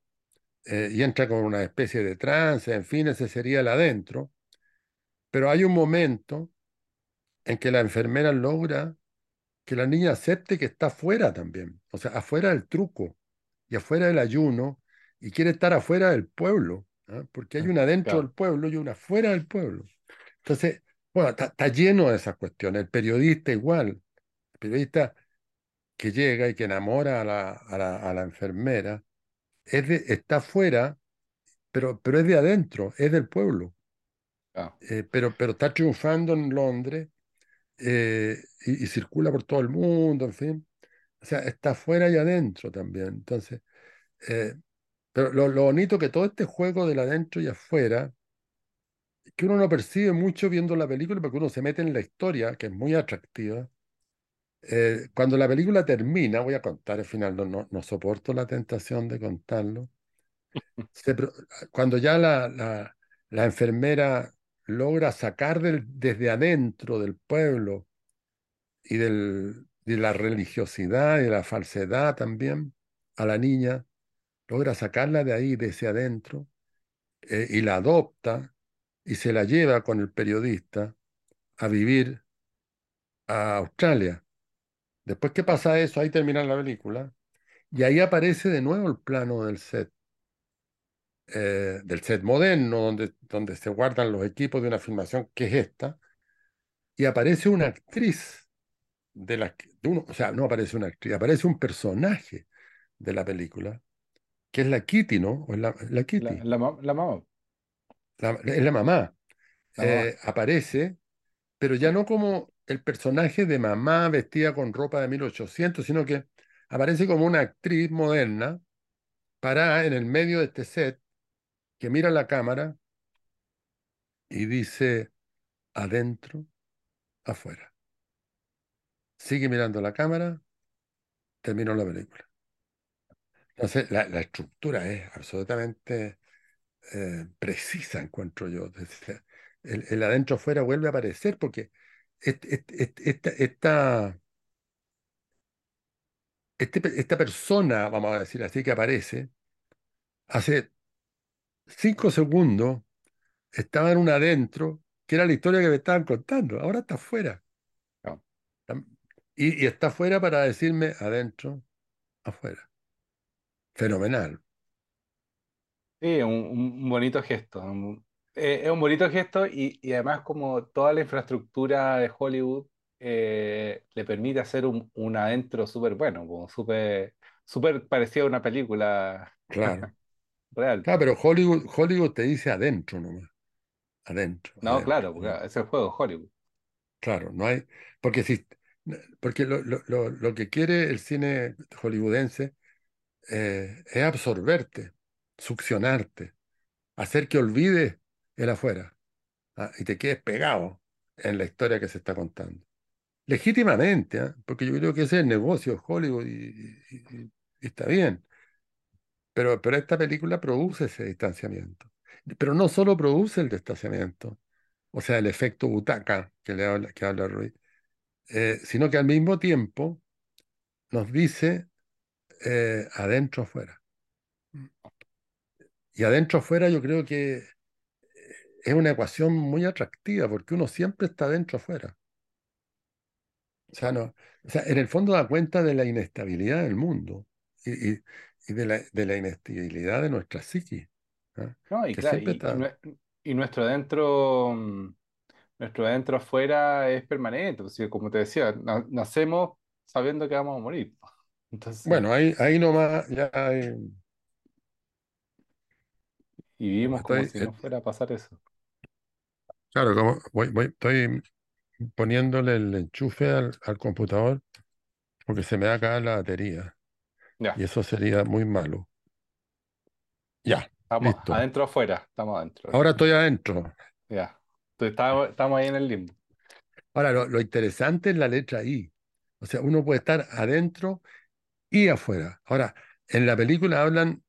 A: eh, y entra con una especie de trance, en fin, ese sería el adentro. Pero hay un momento en que la enfermera logra que la niña acepte que está afuera también, o sea, afuera del truco y afuera del ayuno y quiere estar afuera del pueblo, ¿ah? Porque hay una dentro
B: claro,
A: del pueblo y una afuera del pueblo. Entonces, bueno, está, lleno de esas cuestiones. El periodista igual, el periodista que llega y que enamora a la, a la, a la enfermera, es de- está afuera, pero, pero es de adentro, es del pueblo,
B: claro,
A: Eh, pero, pero está triunfando en Londres eh, y, y circula por todo el mundo, en fin. O sea, está afuera y adentro también. Entonces, eh, pero lo, lo bonito que todo este juego del adentro y afuera, que uno no percibe mucho viendo la película, porque uno se mete en la historia, que es muy atractiva. Eh, cuando la película termina, voy a contar el final, no, no, no soporto la tentación de contarlo. Se cuando ya la, la, la enfermera logra sacar desde adentro del pueblo y de la religiosidad y de la falsedad también a la niña, logra sacarla de ahí, de ese adentro, eh, y la adopta y se la lleva con el periodista a vivir a Australia. Después que pasa eso, ahí termina la película, y ahí aparece de nuevo el plano del set, eh, del set moderno, donde, donde se guardan los equipos de una filmación que es esta, y aparece una actriz de la, que- de uno, o sea, no aparece una actriz, aparece un personaje de la película, que es la Kitty, ¿no? O es la, la Kitty,
B: la, la mamá,
A: es la mamá. Eh, aparece, pero ya no como el personaje de mamá vestida con ropa de 1800, sino que aparece como una actriz moderna, parada en el medio de este set, que mira la cámara y dice, adentro, afuera. Sigue mirando la cámara, terminó la película. Entonces, la, la estructura es absolutamente eh, precisa, encuentro yo. El, el adentro afuera vuelve a aparecer porque esta, esta, este esta persona, vamos a decir así, que aparece, hace cinco segundos estaba en un adentro, que era la historia que me estaban contando. Ahora está afuera. Y, y está afuera para decirme adentro, afuera. Fenomenal.
B: Sí, un, un bonito gesto. eh, es un bonito gesto y, y además como toda la infraestructura de Hollywood eh, le permite hacer un, un adentro súper bueno, súper súper parecido a una película
A: Claro.
B: Real.
A: Claro, pero Hollywood, Hollywood te dice adentro nomás. Adentro,
B: No,
A: adentro.
B: claro, porque es el juego Hollywood.
A: Claro, no hay, porque si, porque lo, lo, lo, lo que quiere el cine hollywoodense eh, es absorberte, succionarte, hacer que olvides el afuera, ¿ah? y te quedes pegado en la historia que se está contando. Legítimamente, ¿ah? Porque yo creo que ese es el negocio Hollywood y, y- y- y está bien, pero, pero esta película produce ese distanciamiento. Pero no solo produce el distanciamiento, o sea, el efecto butaca que, le habla, que habla Ruiz eh, sino que al mismo tiempo nos dice eh, adentro afuera. Y adentro afuera yo creo que es una ecuación muy atractiva porque uno siempre está adentro afuera. O sea, no, o sea, en el fondo da cuenta de la inestabilidad del mundo y, y- y de la, de la inestabilidad de nuestra psiquis, ¿ah?
B: No, y
A: Que
B: claro, y,
A: está,
B: y nuestro adentro, mm, nuestro adentro afuera es permanente. pues, sí, como te decía, na- nacemos sabiendo que vamos a morir. Entonces,
A: bueno, ahí, ahí nomás ya hay,
B: y vivimos como si
A: eh,
B: no fuera a pasar eso.
A: claro, como voy, voy- estoy poniéndole el enchufe al, al computador porque se me va a la batería.
B: Ya,
A: Y eso sería muy malo. Ya,
B: estamos
A: listo.
B: adentro o afuera, estamos adentro.
A: Ahora estoy adentro.
B: Ya, Entonces, estamos, estamos ahí en el limbo.
A: Ahora, lo, lo interesante es la letra I. O sea, uno puede estar adentro y afuera. Ahora, en la película hablan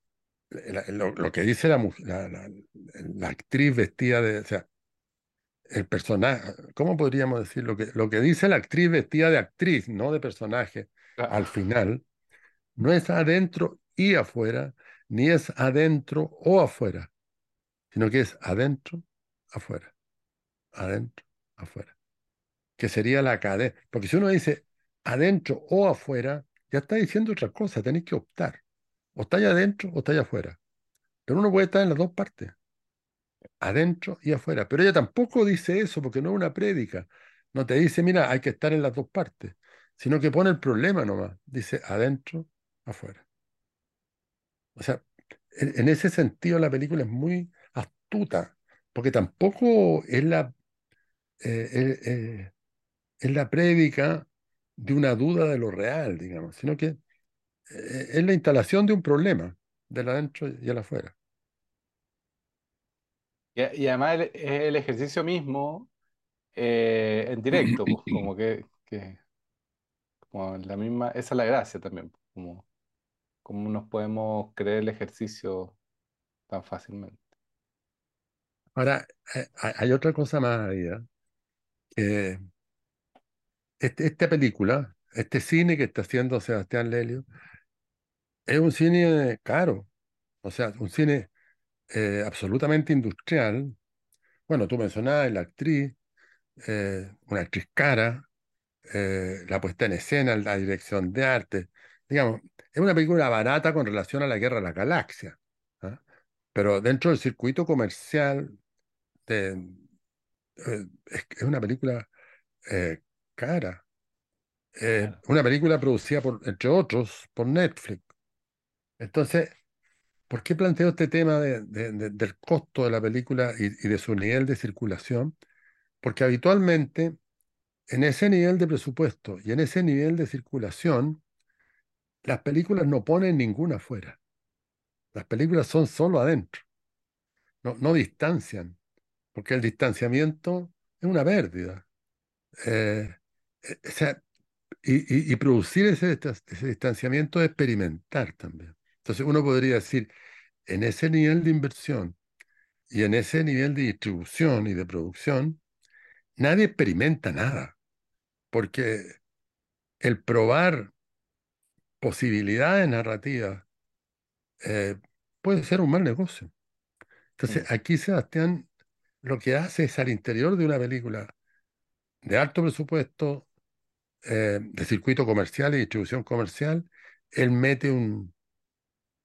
A: la- lo, lo que dice la, la, la- la actriz vestida de, o sea, el personaje, ¿cómo podríamos decir? Lo que, lo que dice la actriz vestida de actriz, no de personaje, al
B: Ah,
A: final, no es adentro y afuera, ni es adentro o afuera, sino que es adentro, afuera, adentro, afuera, que sería la cadena. Porque si uno dice adentro o afuera, ya está diciendo otra cosa, tenéis que optar. O estáis adentro o estáis afuera. Pero uno puede estar en las dos partes. adentro y afuera. Pero ella tampoco dice eso porque no es una prédica. No te dice, mira, hay que estar en las dos partes, sino que pone el problema nomás. Dice adentro, afuera. O sea, en, ese sentido la película es muy astuta, porque tampoco es la, eh, eh, eh, es la prédica de una duda de lo real, digamos, sino que es la instalación de un problema, del adentro y el afuera.
B: Y, además es el ejercicio mismo en directo, pues como que, que como la misma, esa es la gracia también, como, como nos podemos creer el ejercicio tan fácilmente.
A: Ahora, eh, hay otra cosa más ahí, ¿eh? este- esta película, este cine que está haciendo Sebastián Lelio, es un cine caro, o sea, un cine eh, absolutamente industrial. Bueno, tú mencionabas la actriz, eh, una actriz cara, la puesta en escena, la dirección de arte. Digamos, es una película barata con relación a la Guerra de la Galaxia, ¿ah? Pero dentro del circuito comercial de, eh, es, es una película eh, cara. Eh,
B: Claro.
A: una película producida por, entre otros, por Netflix. Entonces, ¿por qué planteo este tema de- de- de- del costo de la película y, y de su nivel de circulación? Porque habitualmente en ese nivel de presupuesto y en ese nivel de circulación, las películas no ponen ninguna afuera. Las películas son solo adentro, no, no distancian, porque el distanciamiento es una pérdida. Eh, eh, o sea, y, y- y producir ese, ese distanciamiento es experimentar también. Entonces uno podría decir, en ese nivel de inversión y en ese nivel de distribución y de producción, nadie experimenta nada, porque el probar posibilidades narrativas eh, puede ser un mal negocio.
B: Mm,
A: Entonces aquí Sebastián lo que hace es al interior de una película de alto presupuesto, eh, de circuito comercial y distribución comercial, él mete un,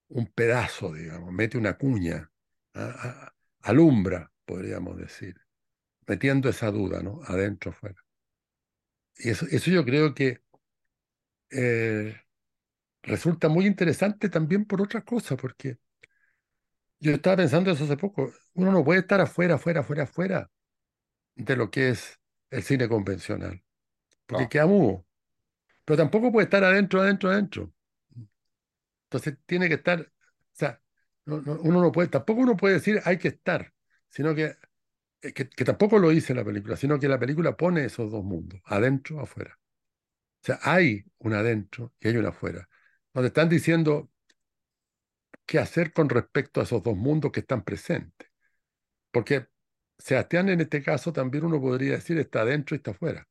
A: un pedazo, digamos, mete una cuña, a- a- alumbra, podríamos decir, metiendo esa duda, ¿no? Adentro, afuera. Y eso, eso yo creo que eh, resulta muy interesante también por otra cosa, porque yo estaba pensando eso hace poco. Uno no puede estar afuera, afuera, afuera, afuera de lo que es el cine convencional, porque
B: No,
A: queda mudo. Pero tampoco puede estar adentro, adentro, adentro. Entonces tiene que estar, o sea, no- no- uno no puede, tampoco uno puede decir hay que estar, sino que, eh, que, que tampoco lo dice la película, sino que la película pone esos dos mundos, adentro, afuera. O sea, hay un adentro y hay un afuera. Donde están diciendo qué hacer con respecto a esos dos mundos que están presentes. Porque Sebastián en este caso también uno podría decir está adentro y está afuera,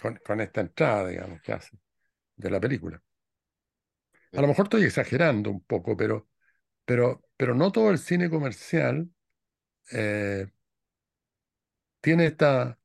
A: con, con esta entrada, digamos, que hace de la película. A lo mejor estoy exagerando un poco, pero, pero, pero no todo el cine comercial eh, tiene esta,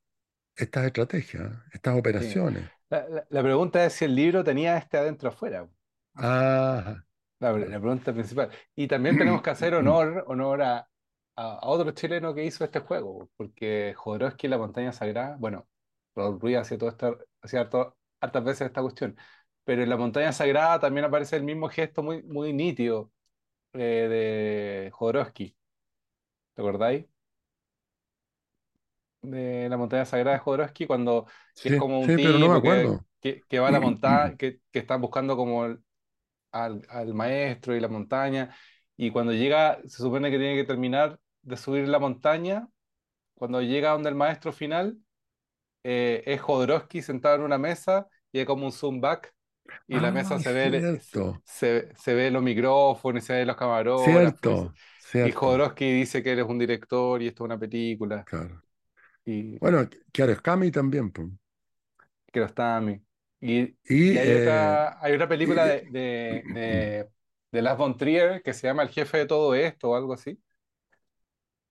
A: estas estrategias, estas
B: sí.
A: operaciones.
B: La, la- la pregunta es si el libro tenía este adentro afuera.
A: Ah,
B: La, pregunta principal. Y también tenemos que hacer honor, honor a, a, otro chileno que hizo este juego, porque Jodorowsky, La Montaña Sagrada, bueno, Raúl Ruiz hacía todo esto, hacía harto- hartas veces esta cuestión, pero en La Montaña Sagrada también aparece el mismo gesto muy, muy nítido eh, de Jodorowsky, ¿te acordáis? De La Montaña Sagrada de Jodorowsky, cuando que es
A: Sí,
B: como un
A: sí, pero no me
B: tipo que,
A: acuerdo.
B: que, que va a la montaña, que, que está buscando como al, al maestro y la montaña, y cuando llega, se supone que tiene que terminar de subir la montaña, cuando llega donde el maestro final, eh, es Jodorowsky sentado en una mesa y hay como un zoom back y la mesa
A: Ay,
B: se ve,
A: cierto,
B: se, se ve los micrófonos se ve los camarógrafos. Y,
A: cierto,
B: y
A: cierto,
B: Jodorowsky dice que eres un director y esto es una película.
A: claro.
B: Y
A: Bueno, Kiarostami también, pues.
B: Y,
A: Y,
B: y hay
A: eh,
B: otra, hay otra película
A: y-
B: de, de, de, de Lars von Trier que se llama El jefe de todo esto o algo así,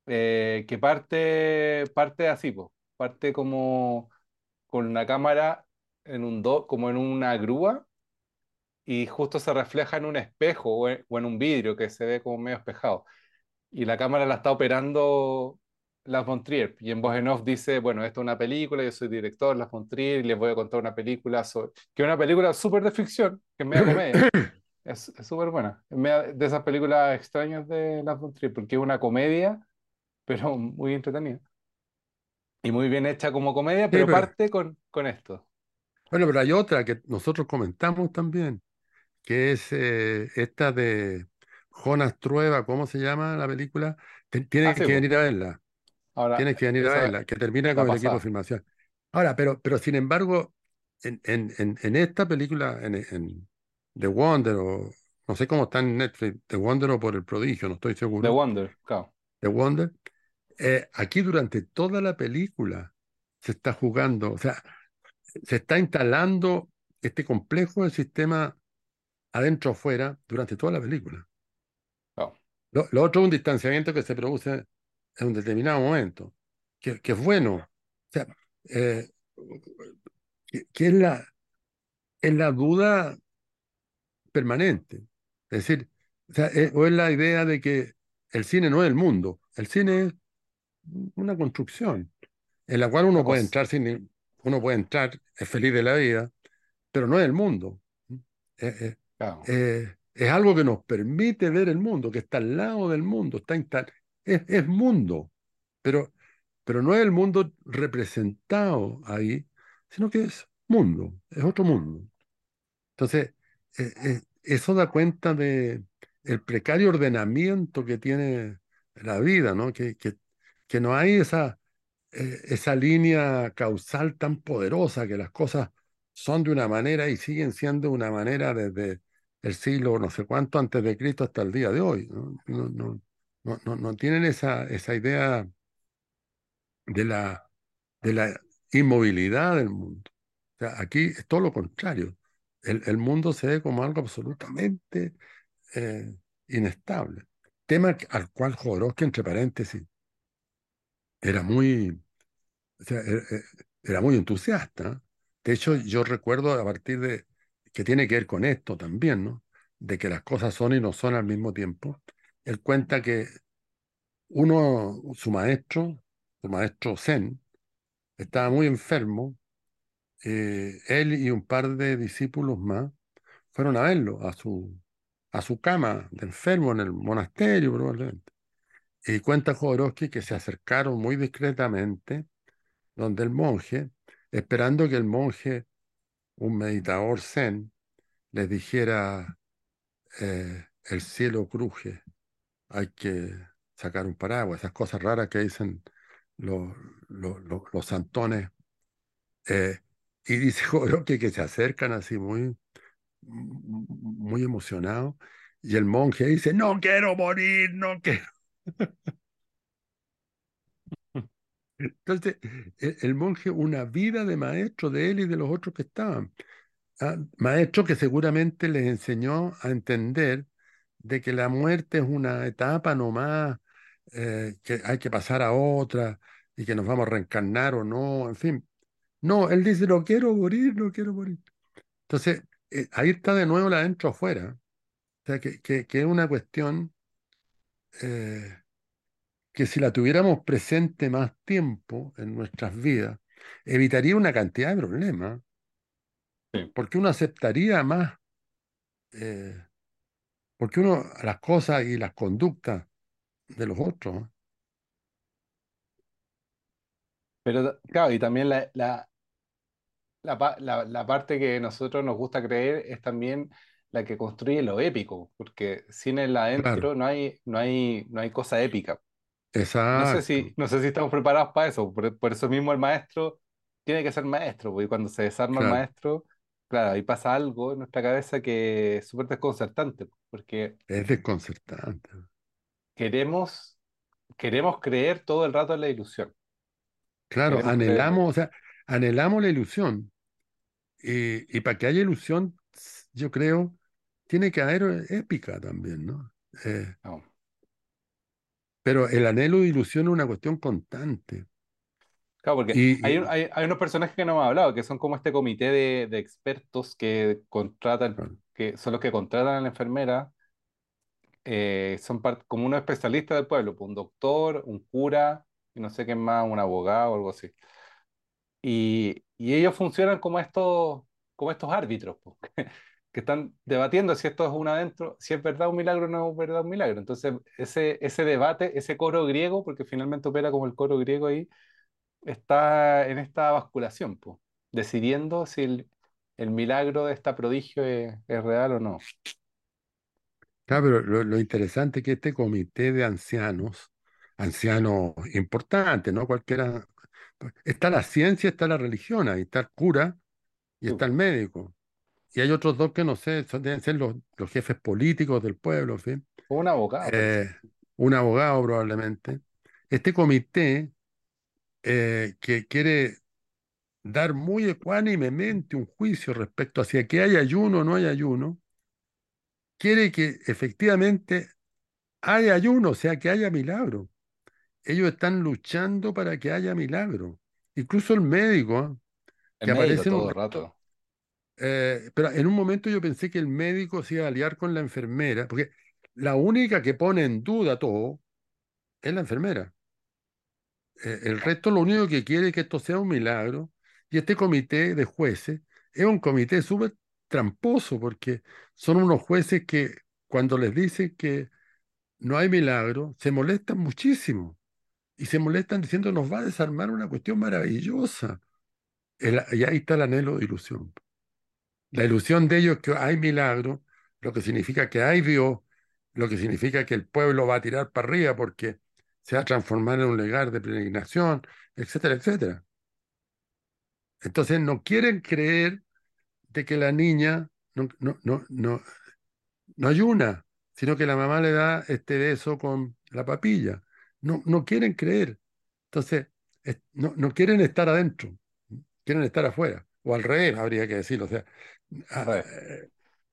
B: eh, que parte, parte así, po. Parte como con una cámara en un do, como en una grúa y justo se refleja en un espejo o en, o en un vidrio que se ve como medio espejado. Y la cámara la está operando Lars von Trier. Y en voz en off dice, bueno, esto es una película, yo soy director, Lars von Trier, y les voy a contar una película sobre... que es una película súper de ficción, que es media comedia. Es súper buena. Es media de esas películas extrañas de Lars von Trier, porque es una comedia, pero muy entretenida. Y muy bien hecha como comedia,
A: sí,
B: pero
A: pero,
B: parte con, con esto.
A: bueno, pero hay otra que nosotros comentamos también, que es eh, esta de Jonas Trueba, ¿cómo se llama la película? Te-
B: Ah, sí,
A: que venir a verla,
B: Ahora,
A: tienes que venir a verla, que termina con el equipo de filmación. Ahora, pero, pero sin embargo, en, en, en, en esta película, en, The Wonder, o no sé cómo está en Netflix, The Wonder o por el prodigio, no estoy
B: The
A: seguro,
B: Wonder, claro.
A: The Wonder, eh, aquí durante toda la película se está jugando, o sea, se está instalando este complejo del sistema adentro o afuera durante toda la película. lo otro es un distanciamiento que se produce en un determinado momento, que, que es bueno. O sea, eh, que, que es la, es la duda permanente. Es decir, o, sea, es, o es la idea de que el cine no es el mundo, el cine es una construcción en la cual uno puede entrar sin, uno puede entrar, es feliz de la vida, pero no es el mundo. Eh, eh,
B: claro.
A: eh, es algo que nos permite ver el mundo, que está al lado del mundo, está es, es mundo, pero, pero no es el mundo representado ahí, sino que es mundo, es otro mundo. Entonces, eh, eh, eso da cuenta de el precario ordenamiento que tiene la vida, ¿no? Que, que, que no hay esa, eh, esa línea causal tan poderosa, que las cosas son de una manera y siguen siendo de una manera desde el siglo no sé cuánto antes de Cristo hasta el día de hoy, no, no, no- no tienen esa, esa idea de la, de la inmovilidad del mundo. O sea, aquí es todo lo contrario. El, el mundo se ve como algo absolutamente eh, inestable. Tema al cual Jodorowsky, entre paréntesis, era muy, o sea, era, era muy entusiasta. De hecho, yo recuerdo a partir de, que tiene que ver con esto también, ¿no? De que las cosas son y no son al mismo tiempo. Él cuenta que uno, su maestro, su maestro Zen, estaba muy enfermo. eh, él y un par de discípulos más fueron a verlo a su, a su cama de enfermo en el monasterio, probablemente. Y cuenta Jodorowsky que se acercaron muy discretamente donde el monje, esperando que el monje, un meditador zen, les dijera, eh, el cielo cruje, hay que sacar un paraguas, esas cosas raras que dicen los, los, santones. eh, y dice Jodorowsky que se acercan así muy, muy emocionados, y el monje dice, no quiero morir, no quiero. Entonces, el, el monje, una vida de maestro de él y de los otros que estaban. Ah, maestro que seguramente les enseñó a entender de que la muerte es una etapa nomás, eh, que hay que pasar a otra y que nos vamos a reencarnar o no, en fin. No, él dice, no quiero morir, no quiero morir. Entonces, eh, ahí está de nuevo la adentro afuera. O sea, que, que, que es una cuestión eh, que si la tuviéramos presente más tiempo en nuestras vidas, evitaría una cantidad de problemas,
B: Sí.
A: porque uno aceptaría más, eh, porque uno las cosas y las conductas de los otros.
B: Pero claro, y también la, la, la, pa- la- la parte que a nosotros nos gusta creer es también la que construye lo épico, porque sin el
A: Claro,
B: adentro no hay, no hay, no hay cosa épica. No sé si,
A: exacto,
B: no sé si estamos preparados para eso, por, por eso mismo el maestro tiene que ser maestro, porque cuando se desarma el maestro, claro, ahí pasa algo en nuestra cabeza que es súper desconcertante, porque
A: Es desconcertante.
B: queremos, queremos creer todo el rato en la ilusión.
A: Claro,
B: Queremos creer,
A: anhelamos, o sea, anhelamos la ilusión. Y, y para que haya ilusión, yo creo, tiene que haber épica también, ¿no? Eh,
B: no.
A: pero el anhelo de ilusión es una cuestión constante.
B: Claro, porque
A: Y,
B: hay,
A: y-
B: hay, hay unos personajes que no hemos hablado, que son como este comité de, de expertos que contratan, que son los que contratan a la enfermera, eh, son part- como unos especialistas del pueblo, pues, un doctor, un cura, y no sé qué más, un abogado o algo así. Y, y ellos funcionan como estos, como estos árbitros, pues, que están debatiendo si esto es un adentro, si es verdad un milagro o no es verdad un milagro. Entonces, ese, ese debate, ese coro griego, porque finalmente opera como el coro griego ahí, está en esta basculación, pues, decidiendo si el, el milagro de esta prodigio es, es real o no.
A: claro, pero lo, lo interesante es que este comité de ancianos, ancianos importantes, ¿no? Cualquiera, está la ciencia, está la religión, ahí está el cura y
B: Sí,
A: está el médico. Y hay otros dos que no sé, son- deben ser los, los jefes políticos del pueblo, en fin.
B: un abogado, parece.
A: Eh, un abogado probablemente. Este comité eh, que quiere dar muy ecuánimemente un juicio respecto a si aquí hay ayuno o no hay ayuno, quiere que efectivamente haya ayuno, o sea, que haya milagro. Ellos están luchando para que haya milagro. Incluso el médico.
B: El
A: que
B: médico
A: aparece en un
B: todo
A: rato. eh, pero en un momento yo pensé que el médico se iba a aliar con la enfermera, porque la única que pone en duda todo es la enfermera. Eh, el resto lo único que quiere es que esto sea un milagro. Y este comité de jueces es un comité súper tramposo porque son unos jueces que cuando les dicen que no hay milagro, se molestan muchísimo. Y se molestan diciendo nos va a desarmar una cuestión maravillosa. Y ahí está el anhelo de ilusión. La ilusión de ellos es que hay milagro, lo que significa que hay Dios, lo que significa que el pueblo va a tirar para arriba porque se va a transformar en un lugar de peregrinación, etcétera, etcétera. Entonces no quieren creer de que la niña no, no, no, no, no ayuna, sino que la mamá le da este beso con la papilla. No, no quieren creer. Entonces, es- no, no quieren estar adentro, quieren estar afuera. O al revés, habría que decirlo. O sea,
B: Al
A: a-
B: revés.
A: eh,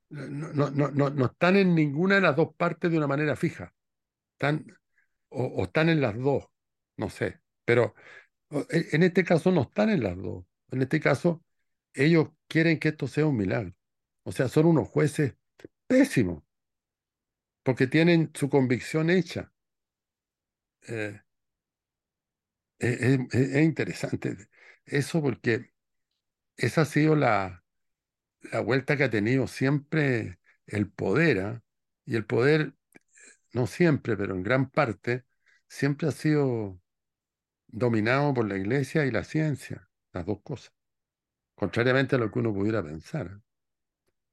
A: no, no, no, no, no están en ninguna de las dos partes de una manera fija. Están, o, están en las dos, no sé. Pero o- en este caso no están en las dos. En este caso, ellos quieren que esto sea un milagro. O sea, son unos jueces pésimos, porque tienen su convicción hecha. Eh, es, es- es- es interesante eso porque esa ha sido la, la vuelta que ha tenido siempre el poder, ¿ah? Y el poder, no siempre, pero en gran parte, siempre ha sido dominado por la iglesia y la ciencia, las dos cosas, contrariamente a lo que uno pudiera pensar.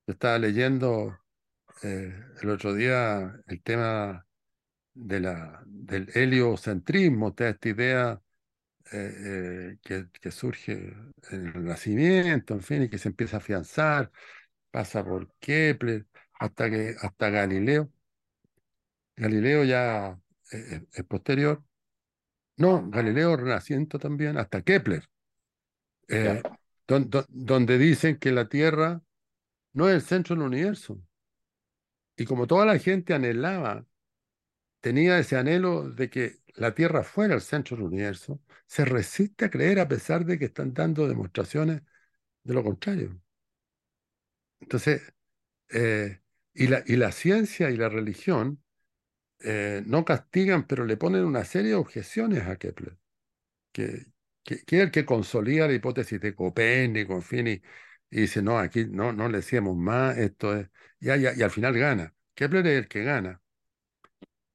A: Yo estaba leyendo eh, el otro día el tema de la, del heliocentrismo, toda esta idea eh, eh, que, surge en el Renacimiento, en fin, y que se empieza a afianzar, pasa por Kepler, hasta que hasta Galileo. Galileo ya eh, es posterior. No, Galileo Renacimiento también, hasta Kepler, eh, don- don- donde dicen que la Tierra no es el centro del universo. Y como toda la gente anhelaba tenía ese anhelo de que la Tierra fuera el centro del universo, se resiste a creer a pesar de que están dando demostraciones de lo contrario. Entonces, eh, y la, y la ciencia y la religión eh, no castigan, pero le ponen una serie de objeciones a Kepler, que, es el que consolida la hipótesis de Copérnico, en fin, y, dice, no, aquí no, no le decíamos más, esto es, y, al final gana. Kepler es el que gana.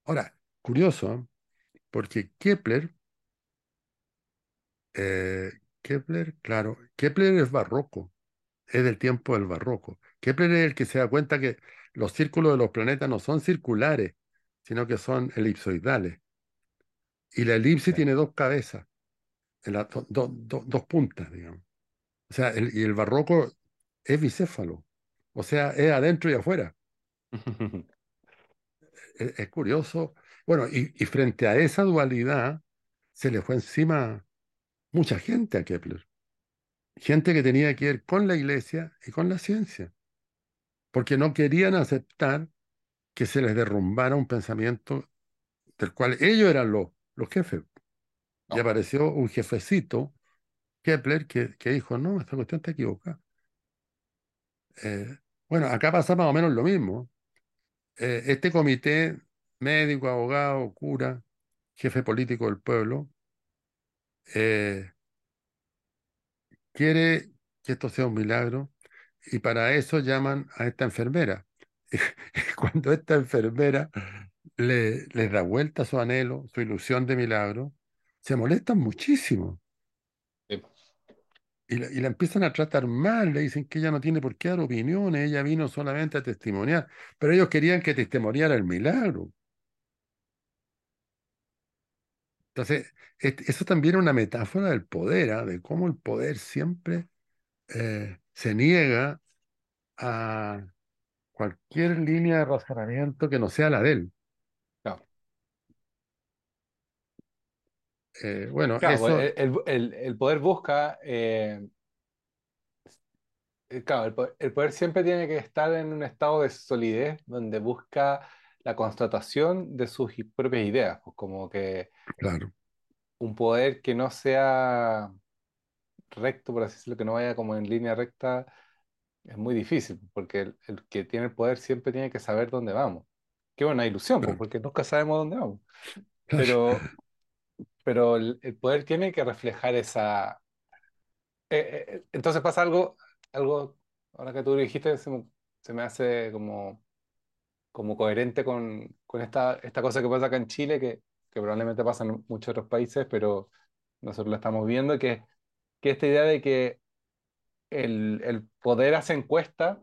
A: Ahora, curioso, porque Kepler Eh, Kepler, claro, Kepler es barroco, es del tiempo del barroco. Kepler es el que se da cuenta que los círculos de los planetas no son circulares, sino que son elipsoidales. Y la elipse
B: Sí.
A: tiene dos cabezas, en la- do- do- do- dos puntas, digamos. O sea, el- y el barroco es bicéfalo. O sea, es adentro y afuera. Es, es curioso. Bueno, y, y frente a esa dualidad, se le fue encima mucha gente a Kepler. Gente que tenía que ver con la iglesia y con la ciencia, porque no querían aceptar que se les derrumbara un pensamiento del cual ellos eran los, los jefes. Y apareció un jefecito, Kepler, que, que dijo, no, esta cuestión está equivocada. Eh, bueno, acá pasa más o menos lo mismo. Eh, este comité, médico, abogado, cura, jefe político del pueblo, eh, quiere que esto sea un milagro y para eso llaman a esta enfermera. Cuando esta enfermera le, les da vuelta su anhelo, su ilusión de milagro, se molestan muchísimo
B: sí,
A: y la, y la empiezan a tratar mal, le dicen que ella no tiene por qué dar opiniones, ella vino solamente a testimoniar, pero ellos querían que testimoniara el milagro. Entonces, eso también es una metáfora del poder, ¿ah? De cómo el poder siempre eh, se niega a cualquier línea de razonamiento que no sea la de él.
B: claro.
A: Eh, bueno,
B: Claro, pues,
A: eso,
B: el, el- el- el poder busca, eh, eh, claro, el poder, el poder siempre tiene que estar en un estado de solidez donde busca la constatación de sus propias ideas, pues como que
A: claro,
B: un poder que no sea recto, por así decirlo, que no vaya como en línea recta, es muy difícil, porque el, el que tiene el poder siempre tiene que saber dónde vamos. Qué buena ilusión, pues, porque nunca sabemos dónde vamos. Pero, pero el, el poder tiene que reflejar esa... eh, eh, eh, entonces pasa algo, algo, ahora que tú lo dijiste, se me, se me hace como, como coherente con, con esta, esta cosa que pasa acá en Chile, que, que probablemente pasa en muchos otros países, pero nosotros la estamos viendo, que, que esta idea de que el, poder hace encuestas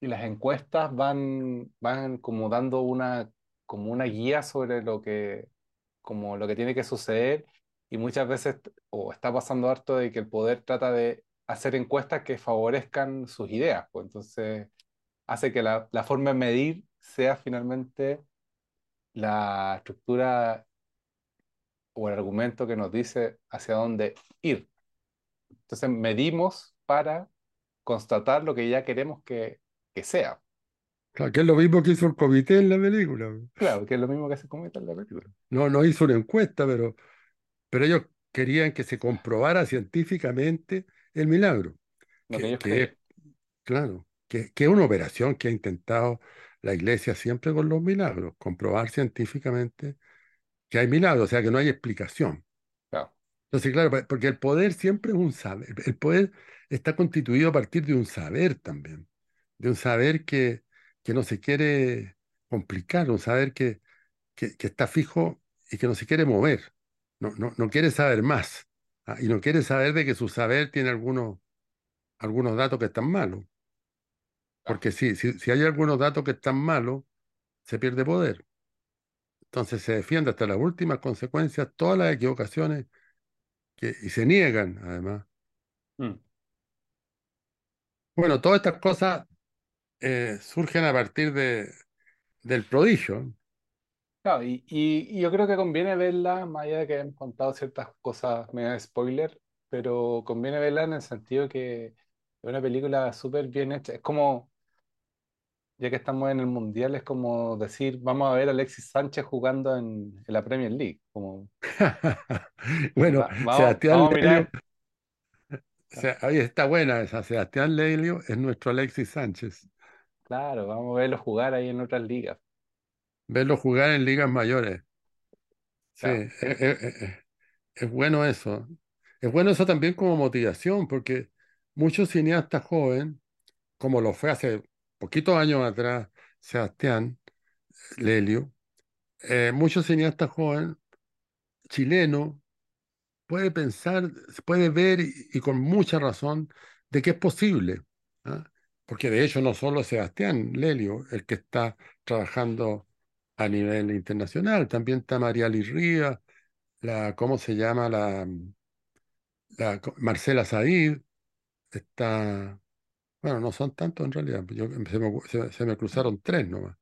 B: y las encuestas van, van como dando una, como una guía sobre lo que, como lo que tiene que suceder y muchas veces, o está pasando harto de que el poder trata de hacer encuestas que favorezcan sus ideas, pues entonces hace que la, la forma de medir sea finalmente la estructura o el argumento que nos dice hacia dónde ir. Entonces medimos para constatar lo que ya queremos que, que sea.
A: claro, que es lo mismo que hizo el comité en la película.
B: Claro, que es lo mismo que se comenta en la película.
A: No, no hizo una encuesta, pero, pero ellos querían que se comprobara científicamente el milagro,
B: Lo que
A: que, que es, claro, que, que es una operación que ha intentado la iglesia siempre con los milagros, comprobar científicamente que hay milagros, o sea, que no hay explicación.
B: Claro,
A: Entonces, claro, porque el poder siempre es un saber, el poder está constituido a partir de un saber también, de un saber que, que no se quiere complicar, un saber que, que, que está fijo y que no se quiere mover, no, no, no quiere saber más, ah, y no quiere saber de que su saber tiene algunos, algunos datos que están malos, porque si, si, si hay algunos datos que están malos, se pierde poder. Entonces se defiende hasta las últimas consecuencias todas las equivocaciones que, y se niegan, además.
B: Mm.
A: Bueno, todas estas cosas eh, surgen a partir de, del prodigio.
B: Claro, y, y- y yo creo que conviene verla, más allá de que hemos contado ciertas cosas medio spoiler, pero conviene verla en el sentido que es una película súper bien hecha. Es como, ya que estamos en el Mundial, es como decir, vamos a ver a Alexis Sánchez jugando en, en la Premier League. Como,
A: Bueno,
B: va- vamos,
A: Sebastián
B: vamos a
A: Lelio,
B: mirar,
A: se- ahí está buena esa. Sebastián Lelio es nuestro Alexis Sánchez.
B: claro, vamos a verlo jugar ahí en otras ligas.
A: Verlo jugar en ligas mayores. Sí,
B: Claro,
A: es, es- es- es bueno eso. Es bueno eso también como motivación, porque muchos cineastas jóvenes, como lo fue hace poquitos años atrás Sebastián Lelio, eh, muchos cineastas jóvenes chilenos puede pensar, puede ver y, y con mucha razón de que es posible. ¿ah? Porque de hecho no solo Sebastián Lelio el que está trabajando a nivel internacional, también está María Liz Rivas, la, ¿cómo se llama? La, Marcela Said, está Bueno, no son tantos en realidad. Yo, se, me, ocu- se- se me cruzaron tres nomás.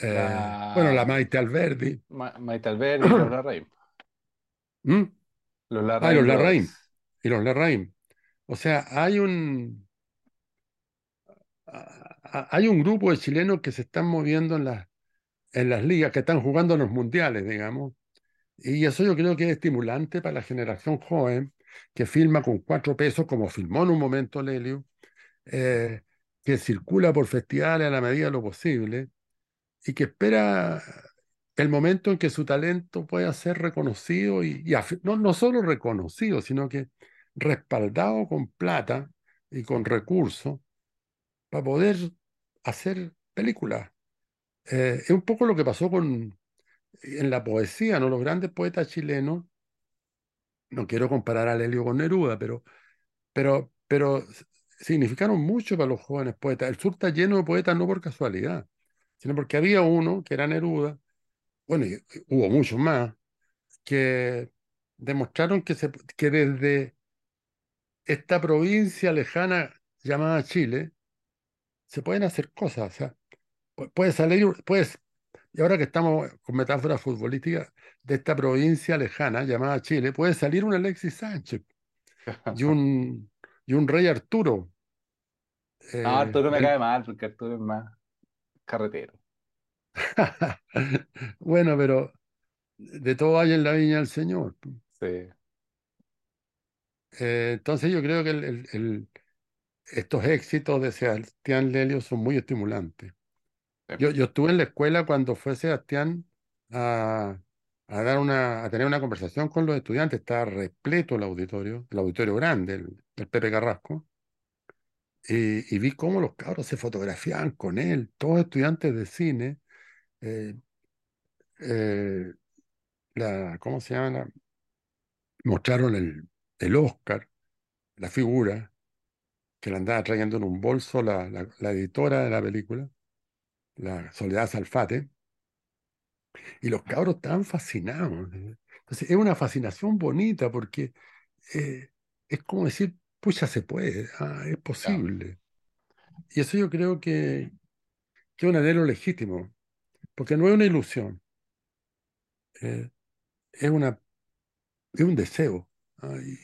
A: Eh, bueno, la Maite Alberdi.
B: Ma Maite Alberdi y los Larraín.
A: ¿Mm?
B: Los
A: Ah, y los
B: Larraín. Brothers.
A: Y los Larraín. O sea, hay un, hay un grupo de chilenos que se están moviendo en las, en las ligas, que están jugando en los mundiales, digamos. Y eso yo creo que es estimulante para la generación joven que filma con cuatro pesos, como filmó en un momento Lelio, eh, que circula por festivales a la medida de lo posible y que espera el momento en que su talento pueda ser reconocido y, no, no solo reconocido, sino que respaldado con plata y con recursos para poder hacer películas. Eh, es un poco lo que pasó con, en la poesía, ¿no? Los grandes poetas chilenos, no quiero comparar a Lelio con Neruda, pero, pero, pero significaron mucho para los jóvenes poetas. El sur está lleno de poetas no por casualidad, sino porque había uno que era Neruda, bueno, y, hubo muchos más, que demostraron que, se, que desde esta provincia lejana llamada Chile se pueden hacer cosas. O sea, pu- puede salir, puedes, y ahora que estamos con metáforas futbolísticas, de esta provincia lejana llamada Chile, puede salir un Alexis Sánchez y un, y un Rey Arturo.
B: No,
A: eh,
B: Arturo me
A: del-
B: cae mal porque Arturo es más carretero.
A: Bueno, pero de todo hay en la viña del Señor.
B: Sí.
A: Eh, entonces yo creo que el- el- el- estos éxitos de Sebastián Lelio son muy estimulantes.
B: sí.
A: Yo, yo estuve en la escuela cuando fue Sebastián a, a dar una, a tener una conversación con los estudiantes. Estaba repleto el auditorio, el auditorio grande, el, el Pepe Carrasco, y, y vi cómo los cabros se fotografiaban con él, todos estudiantes de cine. Eh, eh, la, ¿cómo se llama? La- mostraron el, el Oscar, la figura, que le andaba trayendo en un bolso la, la, la editora de la película, la Soledad Salfate. Y los cabros estaban fascinados. ¿eh? Entonces, es una fascinación bonita porque eh, es como decir, pucha, se puede, ah, es posible. Y eso yo creo que, que es un anhelo legítimo, porque no es una ilusión, eh, es una, es un deseo.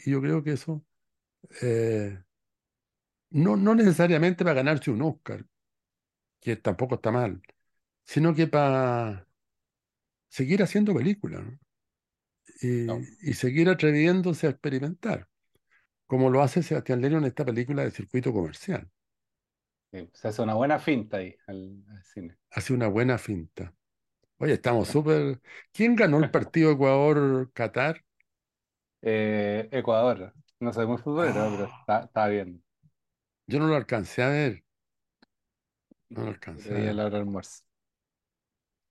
A: y yo creo que eso, eh, no, no necesariamente para ganarse un Oscar, que tampoco está mal, sino que para seguir haciendo películas, ¿no?
B: No.
A: y, y seguir atreviéndose a experimentar. como lo hace Sebastián Lelio en esta película de circuito comercial.
B: Sí, Se hace una buena finta ahí al, al cine.
A: Hace una buena finta. Oye, estamos súper... ¿Quién ganó el partido Ecuador-Qatar?
B: Eh, Ecuador. No soy muy futbolero, pero
A: Ah,
B: está, está bien.
A: yo no lo alcancé a ver, no lo alcancé a
B: la hora del almuerzo.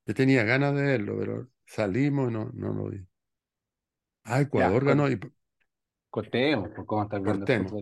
A: Yo tenía ganas de verlo, pero salimos y no, no lo vi. Ah,
B: Ya,
A: Ecuador ganó y
B: cortemos, pues, ¿cómo estar viendo
A: cortemos.